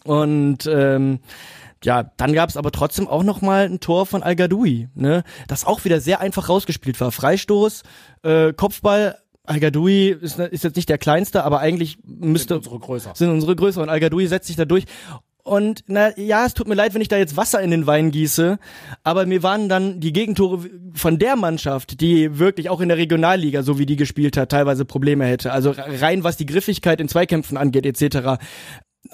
Und ähm, ja, dann gab es aber trotzdem auch noch mal ein Tor von Al Gadoui, ne, das auch wieder sehr einfach rausgespielt war. Freistoß, äh, Kopfball Al-Gadoui ist, ist jetzt nicht der kleinste, aber eigentlich müsste unsere größer. sind unsere größer und Al-Gadoui setzt sich da durch. Und na ja, es tut mir leid, wenn ich da jetzt Wasser in den Wein gieße, aber mir waren dann die Gegentore von der Mannschaft, die wirklich auch in der Regionalliga, so wie die gespielt hat, teilweise Probleme hätte. Also rein was die Griffigkeit in Zweikämpfen angeht etc.,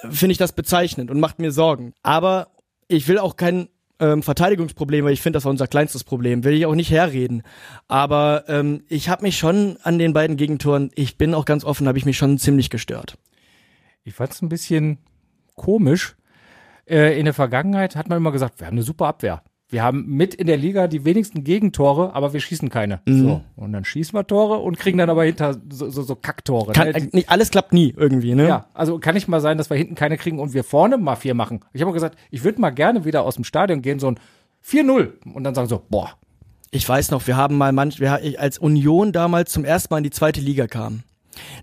finde ich das bezeichnend und macht mir Sorgen. Aber ich will auch kein ähm, Verteidigungsproblem, weil ich finde, das war unser kleinstes Problem. Will ich auch nicht herreden. Aber ähm, ich habe mich schon an den beiden Gegentoren, ich bin auch ganz offen, habe ich mich schon ziemlich gestört. Ich fand es ein bisschen komisch. Äh, in der Vergangenheit hat man immer gesagt, wir haben eine super Abwehr. Wir haben mit in der Liga die wenigsten Gegentore, aber wir schießen keine. So. Und dann schießen wir Tore und kriegen dann aber hinter so, so, so Kacktore. Kann, ne? nicht, alles klappt nie irgendwie, ne? Ja, also kann nicht mal sein, dass wir hinten keine kriegen und wir vorne mal vier machen. Ich habe gesagt, ich würde mal gerne wieder aus dem Stadion gehen, so ein 4-0 und dann sagen so, boah, Ich weiß noch, wir haben mal manch, wir, als Union damals zum ersten Mal in die zweite Liga kam,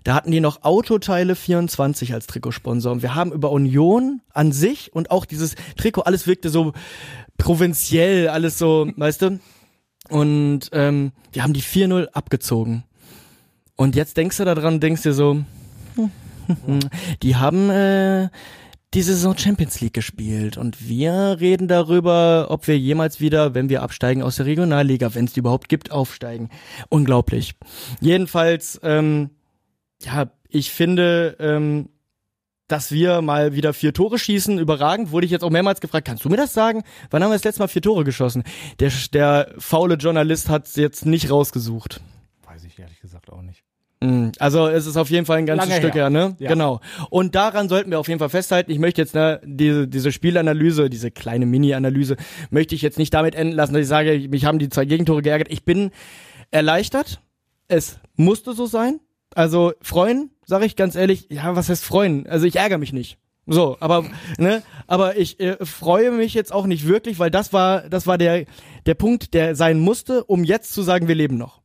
da hatten die noch Autoteile 24 als Trikotsponsor. Und wir haben über Union an sich und auch dieses Trikot, alles wirkte so provinziell, alles so, weißt du? Und ähm, wir haben die 4-0 abgezogen. Und jetzt denkst du daran, denkst dir so, die haben äh, diese Saison Champions League gespielt und wir reden darüber, ob wir jemals wieder, wenn wir absteigen aus der Regionalliga, wenn es die überhaupt gibt, aufsteigen. Unglaublich. Jedenfalls, ähm, ja, ich finde, ähm, dass wir mal wieder vier Tore schießen, überragend. Wurde ich jetzt auch mehrmals gefragt, kannst du mir das sagen? Wann haben wir das letzte Mal vier Tore geschossen? Der, der faule Journalist hat es jetzt nicht rausgesucht. weiß ich ehrlich gesagt auch nicht. Mm, Also es ist auf jeden Fall ein ganzes Lange Stück her. her, ne? Ja. Genau. Und daran sollten wir auf jeden Fall festhalten. Ich möchte jetzt ne, diese diese Spielanalyse, diese kleine Mini-Analyse, möchte ich jetzt nicht damit enden lassen, dass ich sage, mich haben die zwei Gegentore geärgert. Ich bin erleichtert. Es musste so sein. Also freuen, sage ich ganz ehrlich. Ja, was heißt freuen? Also ich ärgere mich nicht. So, aber ne, aber ich äh, freue mich jetzt auch nicht wirklich, weil das war das war der der Punkt, der sein musste, um jetzt zu sagen, wir leben noch.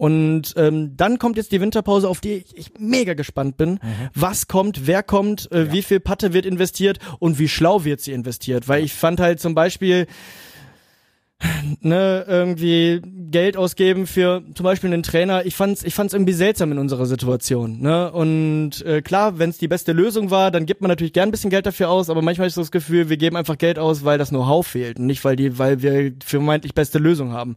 Und ähm, dann kommt jetzt die Winterpause, auf die ich, ich mega gespannt bin. Was kommt, wer kommt, äh, wie viel Patte wird investiert und wie schlau wird sie investiert. Weil ich fand halt zum Beispiel, ne, irgendwie Geld ausgeben für zum Beispiel einen Trainer. Ich fand's, ich fand's irgendwie seltsam in unserer Situation. Ne? Und äh, klar, wenn es die beste Lösung war, dann gibt man natürlich gern ein bisschen Geld dafür aus, aber manchmal ist das Gefühl, wir geben einfach Geld aus, weil das Know-how fehlt und nicht, weil die, weil wir vermeintlich beste Lösung haben.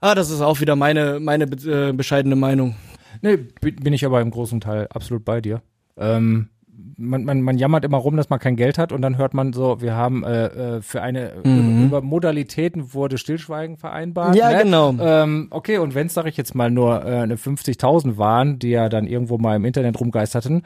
Ah, das ist auch wieder meine, meine äh, bescheidene Meinung. Nee, bi- bin ich aber im großen Teil absolut bei dir. Ähm, man, man, man jammert immer rum, dass man kein Geld hat und dann hört man so, wir haben äh, äh, für eine über, über Modalitäten wurde Stillschweigen vereinbart. Ja, ne? genau. Ähm, okay, und wenn es, sag ich jetzt mal, nur äh, eine 50.000 waren, die ja dann irgendwo mal im Internet rumgeisterten,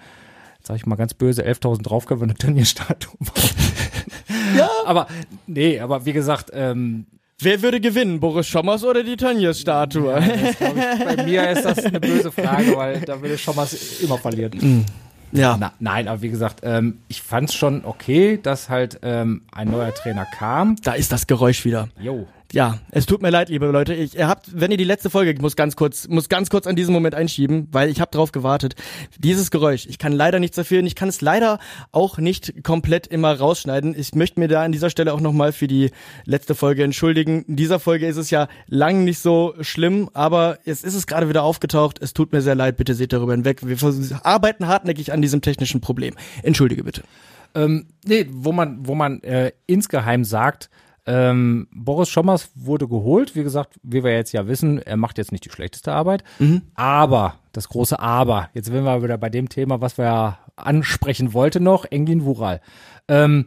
sag ich mal ganz böse, 11.000 drauf können wir eine Tönnies-Statue bauen. Ja. Aber, nee, aber wie gesagt, ähm, Wer würde gewinnen, Boris Schommers oder die Tönnies-Statue? ich, bei mir ist das eine böse Frage, weil da würde schon was immer verlieren. Ja. Na, nein, aber wie gesagt, ähm, ich fand's schon okay, dass halt ähm, ein neuer Trainer kam. Da ist das Geräusch wieder. Jo. Ja, es tut mir leid, liebe Leute. Ich, ihr habt, wenn ihr die letzte Folge, ich muss ganz kurz, muss ganz kurz an diesen Moment einschieben, weil ich habe drauf gewartet. Dieses Geräusch, ich kann leider nichts dafür und ich kann es leider auch nicht komplett immer rausschneiden. Ich möchte mir da an dieser Stelle auch nochmal für die letzte Folge entschuldigen. In dieser Folge ist es ja lang nicht so schlimm, aber jetzt ist es gerade wieder aufgetaucht. Es tut mir sehr leid, bitte seht darüber hinweg. Wir arbeiten hartnäckig an diesem technischen Problem. Entschuldige bitte. Ähm, nee, wo man, wo man äh, insgeheim sagt, ähm, Boris Schommers wurde geholt. Wie gesagt, wie wir jetzt ja wissen, er macht jetzt nicht die schlechteste Arbeit. Aber, das große Aber, jetzt sind wir wieder bei dem Thema, was wir ja ansprechen wollten noch, Engin Wural. Ähm,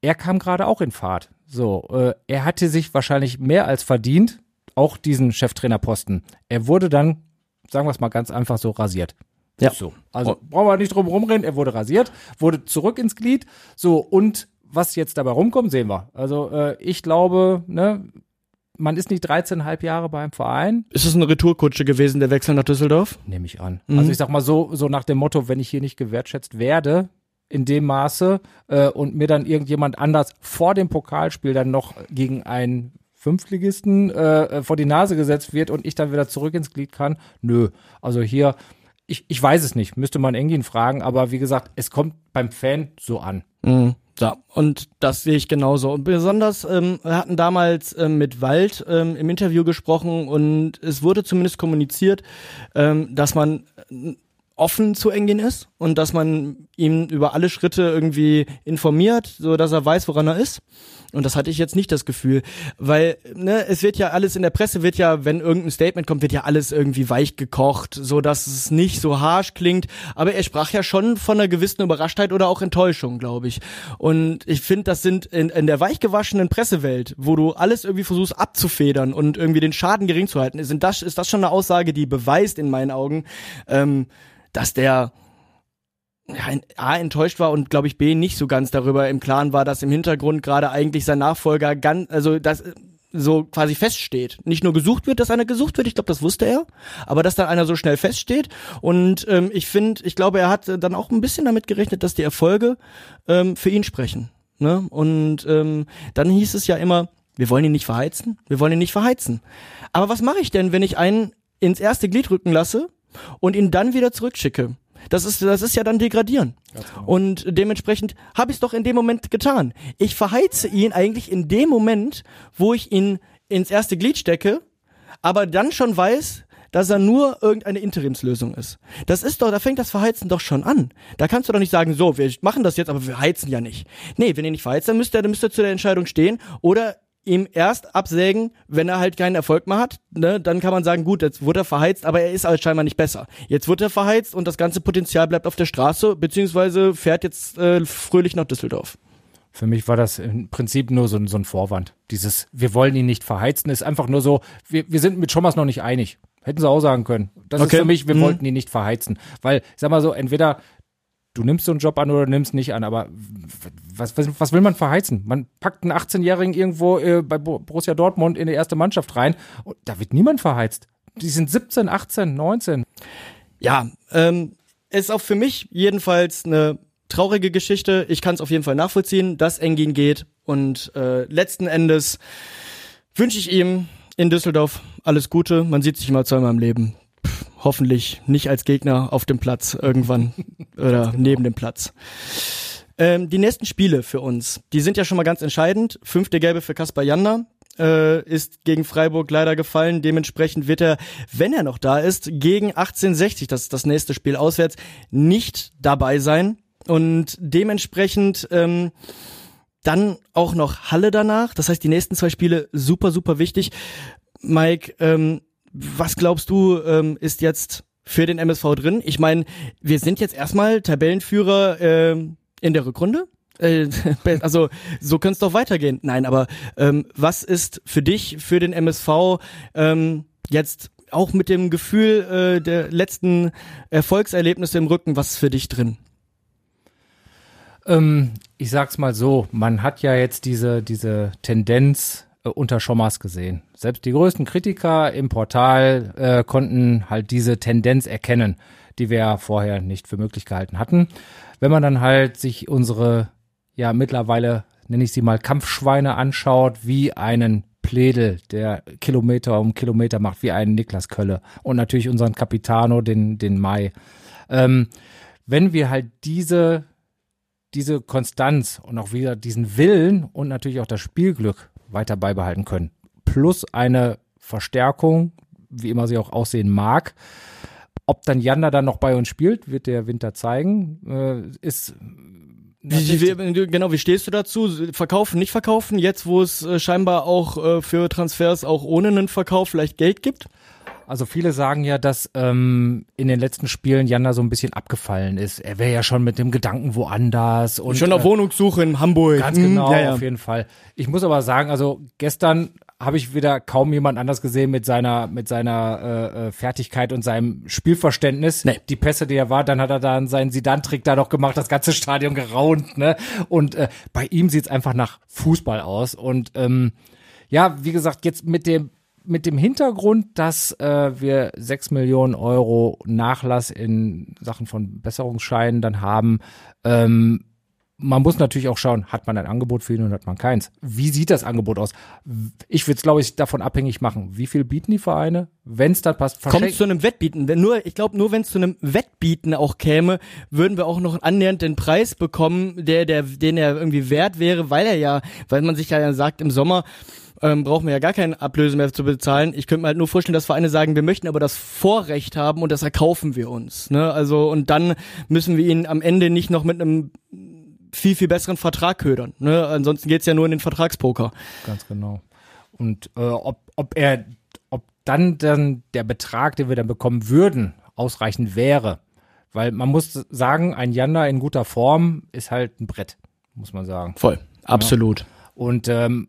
er kam gerade auch in Fahrt. So, äh, er hatte sich wahrscheinlich mehr als verdient, auch diesen Cheftrainerposten. Er wurde dann, sagen wir es mal ganz einfach so, rasiert. Ja. So. Also brauchen wir nicht drum rumreden, er wurde rasiert, wurde zurück ins Glied. So, und was jetzt dabei rumkommt, sehen wir. Also äh, ich glaube, ne, man ist nicht 13,5 Jahre beim Verein, Ist es eine Retourkutsche gewesen, der Wechsel nach Düsseldorf? nehme ich an. Also ich sag mal so, so nach dem Motto, wenn ich hier nicht gewertschätzt werde, in dem Maße äh, und mir dann irgendjemand anders vor dem Pokalspiel dann noch gegen einen Fünftligisten äh, äh, vor die Nase gesetzt wird und ich dann wieder zurück ins Glied kann, nö. Also hier, ich, ich weiß es nicht, müsste man Engin fragen, aber wie gesagt, es kommt beim Fan so an. Mhm. Ja, und das sehe ich genauso. Und besonders ähm, wir hatten damals ähm, mit Wald ähm, im Interview gesprochen und es wurde zumindest kommuniziert, ähm, dass man offen zu Engin ist und dass man ihm über alle Schritte irgendwie informiert, so dass er weiß, woran er ist. Und das hatte ich jetzt nicht das Gefühl, weil ne, es wird ja alles in der Presse wird ja, wenn irgendein Statement kommt, wird ja alles irgendwie weich gekocht, so dass es nicht so harsh klingt. Aber er sprach ja schon von einer gewissen Überraschtheit oder auch Enttäuschung, glaube ich. Und ich finde, das sind in, in der weichgewaschenen Pressewelt, wo du alles irgendwie versuchst abzufedern und irgendwie den Schaden gering zu halten, ist das, ist das schon eine Aussage, die beweist in meinen Augen, ähm, dass der ja, A enttäuscht war und glaube ich B nicht so ganz darüber im Klaren war, dass im Hintergrund gerade eigentlich sein Nachfolger ganz, also das so quasi feststeht. Nicht nur gesucht wird, dass einer gesucht wird, ich glaube, das wusste er, aber dass dann einer so schnell feststeht. Und ähm, ich finde, ich glaube, er hat dann auch ein bisschen damit gerechnet, dass die Erfolge ähm, für ihn sprechen. Ne? Und ähm, dann hieß es ja immer, wir wollen ihn nicht verheizen, wir wollen ihn nicht verheizen. Aber was mache ich denn, wenn ich einen ins erste Glied rücken lasse und ihn dann wieder zurückschicke? Das ist, das ist ja dann degradieren. Genau. Und dementsprechend habe ich es doch in dem Moment getan. Ich verheize ihn eigentlich in dem Moment, wo ich ihn ins erste Glied stecke, aber dann schon weiß, dass er nur irgendeine Interimslösung ist. Das ist doch, da fängt das Verheizen doch schon an. Da kannst du doch nicht sagen, so, wir machen das jetzt, aber wir heizen ja nicht. Nee, wenn ihr nicht verheizt, dann müsst ihr, dann müsst ihr zu der Entscheidung stehen oder ihm erst absägen, wenn er halt keinen Erfolg mehr hat. Ne? Dann kann man sagen, gut, jetzt wurde er verheizt, aber er ist halt scheinbar nicht besser. Jetzt wird er verheizt und das ganze Potenzial bleibt auf der Straße, beziehungsweise fährt jetzt äh, fröhlich nach Düsseldorf. Für mich war das im Prinzip nur so, so ein Vorwand. Dieses, wir wollen ihn nicht verheizen, ist einfach nur so, wir, wir sind mit Schommers noch nicht einig. Hätten sie auch sagen können. Das okay. ist für mich, wir mhm. wollten ihn nicht verheizen. Weil, sag mal so, entweder du nimmst so einen Job an oder nimmst nicht an, aber was, was, was will man verheizen? Man packt einen 18-Jährigen irgendwo äh, bei Borussia Dortmund in die erste Mannschaft rein und da wird niemand verheizt. Die sind 17, 18, 19. Ja, ähm, ist auch für mich jedenfalls eine traurige Geschichte. Ich kann es auf jeden Fall nachvollziehen, dass Engin geht und äh, letzten Endes wünsche ich ihm in Düsseldorf alles Gute. Man sieht sich mal zweimal im Leben hoffentlich nicht als Gegner auf dem Platz irgendwann oder neben dem Platz. Ähm, die nächsten Spiele für uns, die sind ja schon mal ganz entscheidend. Fünfte Gelbe für Kaspar Janda äh, ist gegen Freiburg leider gefallen. Dementsprechend wird er, wenn er noch da ist, gegen 1860, das ist das nächste Spiel auswärts, nicht dabei sein. Und dementsprechend ähm, dann auch noch Halle danach. Das heißt, die nächsten zwei Spiele super, super wichtig. Mike, ähm, was glaubst du, ähm, ist jetzt für den MSV drin? Ich meine, wir sind jetzt erstmal Tabellenführer äh, in der Rückrunde. Äh, also so könnte es doch weitergehen. Nein, aber ähm, was ist für dich, für den MSV ähm, jetzt auch mit dem Gefühl äh, der letzten Erfolgserlebnisse im Rücken, was ist für dich drin? Ähm, ich sag's mal so, man hat ja jetzt diese, diese Tendenz, äh, unter Schommers gesehen. Selbst die größten Kritiker im Portal äh, konnten halt diese Tendenz erkennen, die wir ja vorher nicht für möglich gehalten hatten. Wenn man dann halt sich unsere, ja mittlerweile nenne ich sie mal Kampfschweine anschaut, wie einen Pledel, der Kilometer um Kilometer macht, wie einen Niklas Kölle und natürlich unseren Capitano, den, den Mai. Ähm, wenn wir halt diese diese Konstanz und auch wieder diesen Willen und natürlich auch das Spielglück weiter beibehalten können. Plus eine Verstärkung, wie immer sie auch aussehen mag. Ob dann Janda dann noch bei uns spielt, wird der Winter zeigen. Äh, ist wie, wie, genau, wie stehst du dazu? Verkaufen, nicht verkaufen? Jetzt, wo es äh, scheinbar auch äh, für Transfers auch ohne einen Verkauf vielleicht Geld gibt? Also viele sagen ja, dass ähm, in den letzten Spielen Janda so ein bisschen abgefallen ist. Er wäre ja schon mit dem Gedanken woanders und schon auf äh, Wohnungssuche in Hamburg. Ganz genau, ja, ja. auf jeden Fall. Ich muss aber sagen, also gestern habe ich wieder kaum jemand anders gesehen mit seiner mit seiner äh, äh, Fertigkeit und seinem Spielverständnis. Nee. Die Pässe, die er war, dann hat er dann seinen Sidan-Trick da noch gemacht, das ganze Stadion geraunt. Ne? Und äh, bei ihm sieht's einfach nach Fußball aus. Und ähm, ja, wie gesagt, jetzt mit dem mit dem Hintergrund, dass äh, wir sechs Millionen Euro Nachlass in Sachen von Besserungsscheinen dann haben, ähm, man muss natürlich auch schauen, hat man ein Angebot für ihn und hat man keins. Wie sieht das Angebot aus? Ich würde es, glaube ich, davon abhängig machen. Wie viel bieten die Vereine? Wenn es dann passt, Kommt es zu einem Wettbieten. Wenn nur, ich glaube, nur wenn es zu einem Wettbieten auch käme, würden wir auch noch annähernd den Preis bekommen, der, der, den er irgendwie wert wäre, weil er ja, weil man sich ja sagt, im Sommer ähm, brauchen wir ja gar keine Ablöse mehr zu bezahlen. Ich könnte mir halt nur vorstellen, dass Vereine sagen, wir möchten aber das Vorrecht haben und das erkaufen wir uns. Ne? Also und dann müssen wir ihn am Ende nicht noch mit einem viel, viel besseren Vertrag ködern. Ne? Ansonsten geht's ja nur in den Vertragspoker. Ganz genau. Und äh, ob, ob er, ob dann dann der Betrag, den wir dann bekommen würden, ausreichend wäre. Weil man muss sagen, ein Janda in guter Form ist halt ein Brett, muss man sagen. Voll, absolut. Ja. Und ähm,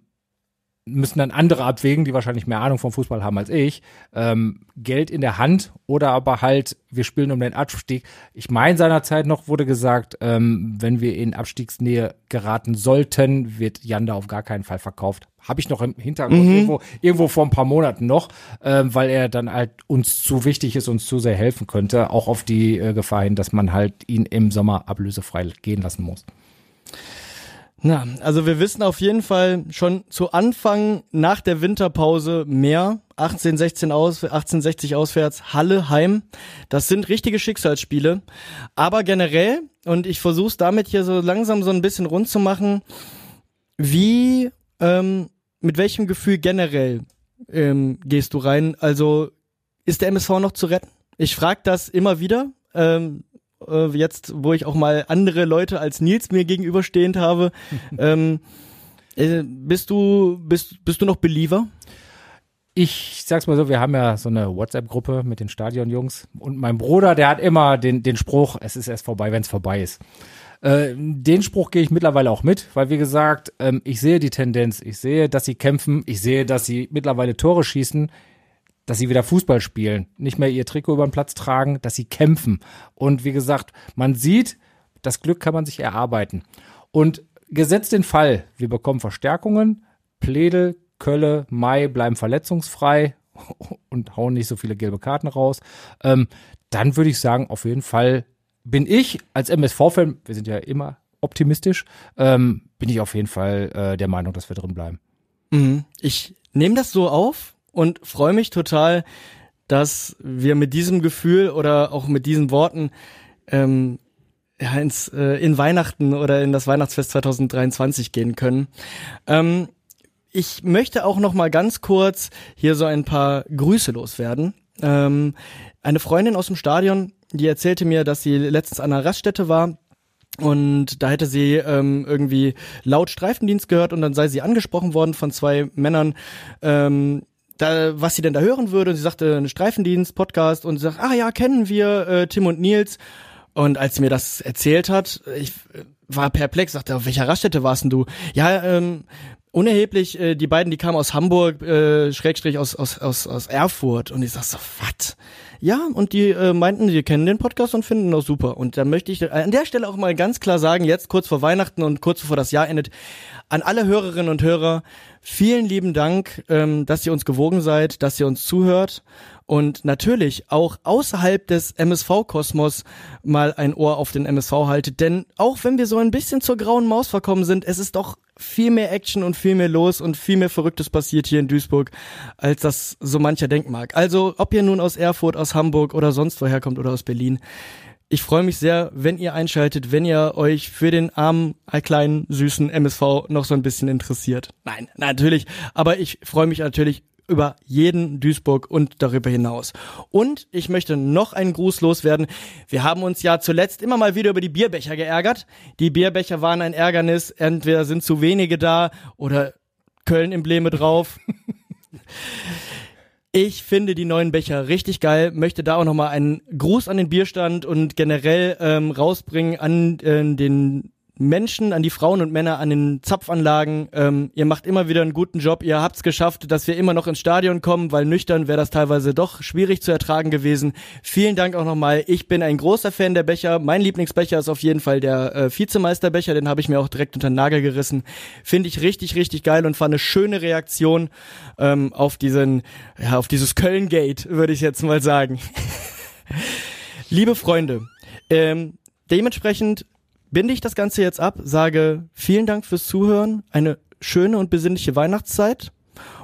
müssen dann andere abwägen, die wahrscheinlich mehr Ahnung vom Fußball haben als ich, ähm, Geld in der Hand oder aber halt, wir spielen um den Abstieg. Ich meine, seinerzeit noch wurde gesagt, ähm, wenn wir in Abstiegsnähe geraten sollten, wird Janda auf gar keinen Fall verkauft. Habe ich noch im Hintergrund mhm. irgendwo, irgendwo vor ein paar Monaten noch, ähm, weil er dann halt uns zu wichtig ist, uns zu sehr helfen könnte, auch auf die äh, Gefahr hin, dass man halt ihn im Sommer ablösefrei gehen lassen muss. Na, also wir wissen auf jeden Fall schon zu Anfang nach der Winterpause mehr. 1816 aus, 1860 auswärts, Halle, Heim. Das sind richtige Schicksalsspiele. Aber generell, und ich versuche es damit hier so langsam so ein bisschen rund zu machen, wie, ähm, mit welchem Gefühl generell ähm, gehst du rein? Also ist der MSV noch zu retten? Ich frage das immer wieder. Ähm, äh, jetzt, wo ich auch mal andere Leute als Nils mir gegenüberstehend habe. ähm, äh, bist du bist bist du noch Believer? Ich sag's mal so, wir haben ja so eine WhatsApp-Gruppe mit den Stadionjungs und mein Bruder, der hat immer den, den Spruch, es ist erst vorbei, wenn es vorbei ist. Äh, den Spruch gehe ich mittlerweile auch mit, weil wie gesagt, ähm, ich sehe die Tendenz, ich sehe, dass sie kämpfen, ich sehe, dass sie mittlerweile Tore schießen dass sie wieder Fußball spielen, nicht mehr ihr Trikot über den Platz tragen, dass sie kämpfen. Und wie gesagt, man sieht, das Glück kann man sich erarbeiten. Und gesetzt den Fall, wir bekommen Verstärkungen, Pledel, Kölle, Mai bleiben verletzungsfrei und hauen nicht so viele gelbe Karten raus, ähm, dann würde ich sagen, auf jeden Fall bin ich als MSV-Fan, wir sind ja immer optimistisch, ähm, bin ich auf jeden Fall äh, der Meinung, dass wir drin bleiben. Mhm. Ich nehme das so auf, und freue mich total, dass wir mit diesem Gefühl oder auch mit diesen Worten ähm, ja, ins, äh, in Weihnachten oder in das Weihnachtsfest 2023 gehen können. Ähm, ich möchte auch noch mal ganz kurz hier so ein paar Grüße loswerden. Ähm, eine Freundin aus dem Stadion, die erzählte mir, dass sie letztens an einer Raststätte war und da hätte sie ähm, irgendwie laut Streifendienst gehört und dann sei sie angesprochen worden von zwei Männern, ähm, da, was sie denn da hören würde. Und sie sagte, ein Streifendienst, Podcast und sie sagt, ah ja, kennen wir äh, Tim und Nils. Und als sie mir das erzählt hat, ich äh, war perplex, sagte, auf welcher Raststätte warst denn du? Ja, ähm, unerheblich, äh, die beiden, die kamen aus Hamburg, äh, Schrägstrich aus, aus, aus, aus Erfurt. Und ich sag so, was? Ja, und die äh, meinten, die kennen den Podcast und finden auch super. Und da möchte ich an der Stelle auch mal ganz klar sagen, jetzt kurz vor Weihnachten und kurz bevor das Jahr endet, an alle Hörerinnen und Hörer, vielen lieben Dank, ähm, dass ihr uns gewogen seid, dass ihr uns zuhört und natürlich auch außerhalb des MSV-Kosmos mal ein Ohr auf den MSV haltet. Denn auch wenn wir so ein bisschen zur grauen Maus verkommen sind, es ist doch viel mehr Action und viel mehr los und viel mehr Verrücktes passiert hier in Duisburg, als das so mancher denken mag. Also, ob ihr nun aus Erfurt, aus Hamburg oder sonst woher kommt oder aus Berlin, ich freue mich sehr, wenn ihr einschaltet, wenn ihr euch für den armen, kleinen, süßen MSV noch so ein bisschen interessiert. Nein, natürlich. Aber ich freue mich natürlich über jeden Duisburg und darüber hinaus. Und ich möchte noch einen Gruß loswerden. Wir haben uns ja zuletzt immer mal wieder über die Bierbecher geärgert. Die Bierbecher waren ein Ärgernis. Entweder sind zu wenige da oder Köln-Embleme drauf. Ich finde die neuen Becher richtig geil, möchte da auch nochmal einen Gruß an den Bierstand und generell ähm, rausbringen an äh, den Menschen, an die Frauen und Männer an den Zapfanlagen. Ähm, ihr macht immer wieder einen guten Job. Ihr habt's geschafft, dass wir immer noch ins Stadion kommen, weil nüchtern wäre das teilweise doch schwierig zu ertragen gewesen. Vielen Dank auch nochmal. Ich bin ein großer Fan der Becher. Mein Lieblingsbecher ist auf jeden Fall der äh, Vizemeisterbecher. Den habe ich mir auch direkt unter den Nagel gerissen. Finde ich richtig, richtig geil und fand eine schöne Reaktion ähm, auf diesen, ja, auf dieses Köln-Gate, würde ich jetzt mal sagen. Liebe Freunde, ähm, dementsprechend binde ich das Ganze jetzt ab, sage vielen Dank fürs Zuhören, eine schöne und besinnliche Weihnachtszeit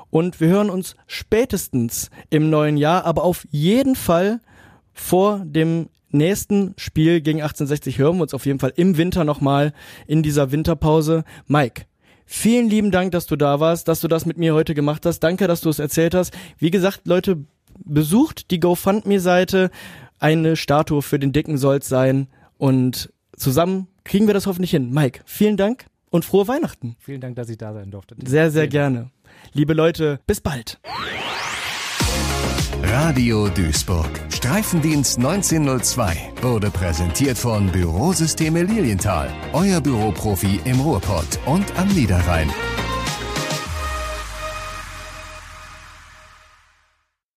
und wir hören uns spätestens im neuen Jahr, aber auf jeden Fall vor dem nächsten Spiel gegen 1860 hören wir uns auf jeden Fall im Winter nochmal in dieser Winterpause. Mike, vielen lieben Dank, dass du da warst, dass du das mit mir heute gemacht hast. Danke, dass du es erzählt hast. Wie gesagt, Leute, besucht die GoFundMe-Seite. Eine Statue für den Dicken soll's sein. Und zusammen kriegen wir das hoffentlich hin. Mike, vielen Dank und frohe Weihnachten. Vielen Dank, dass ich da sein durfte. Sehr, sehr gerne. Liebe Leute, bis bald. Radio Duisburg. Streifendienst 1902 wurde präsentiert von Bürosysteme Lilienthal. Euer Büroprofi im Ruhrpott und am Niederrhein.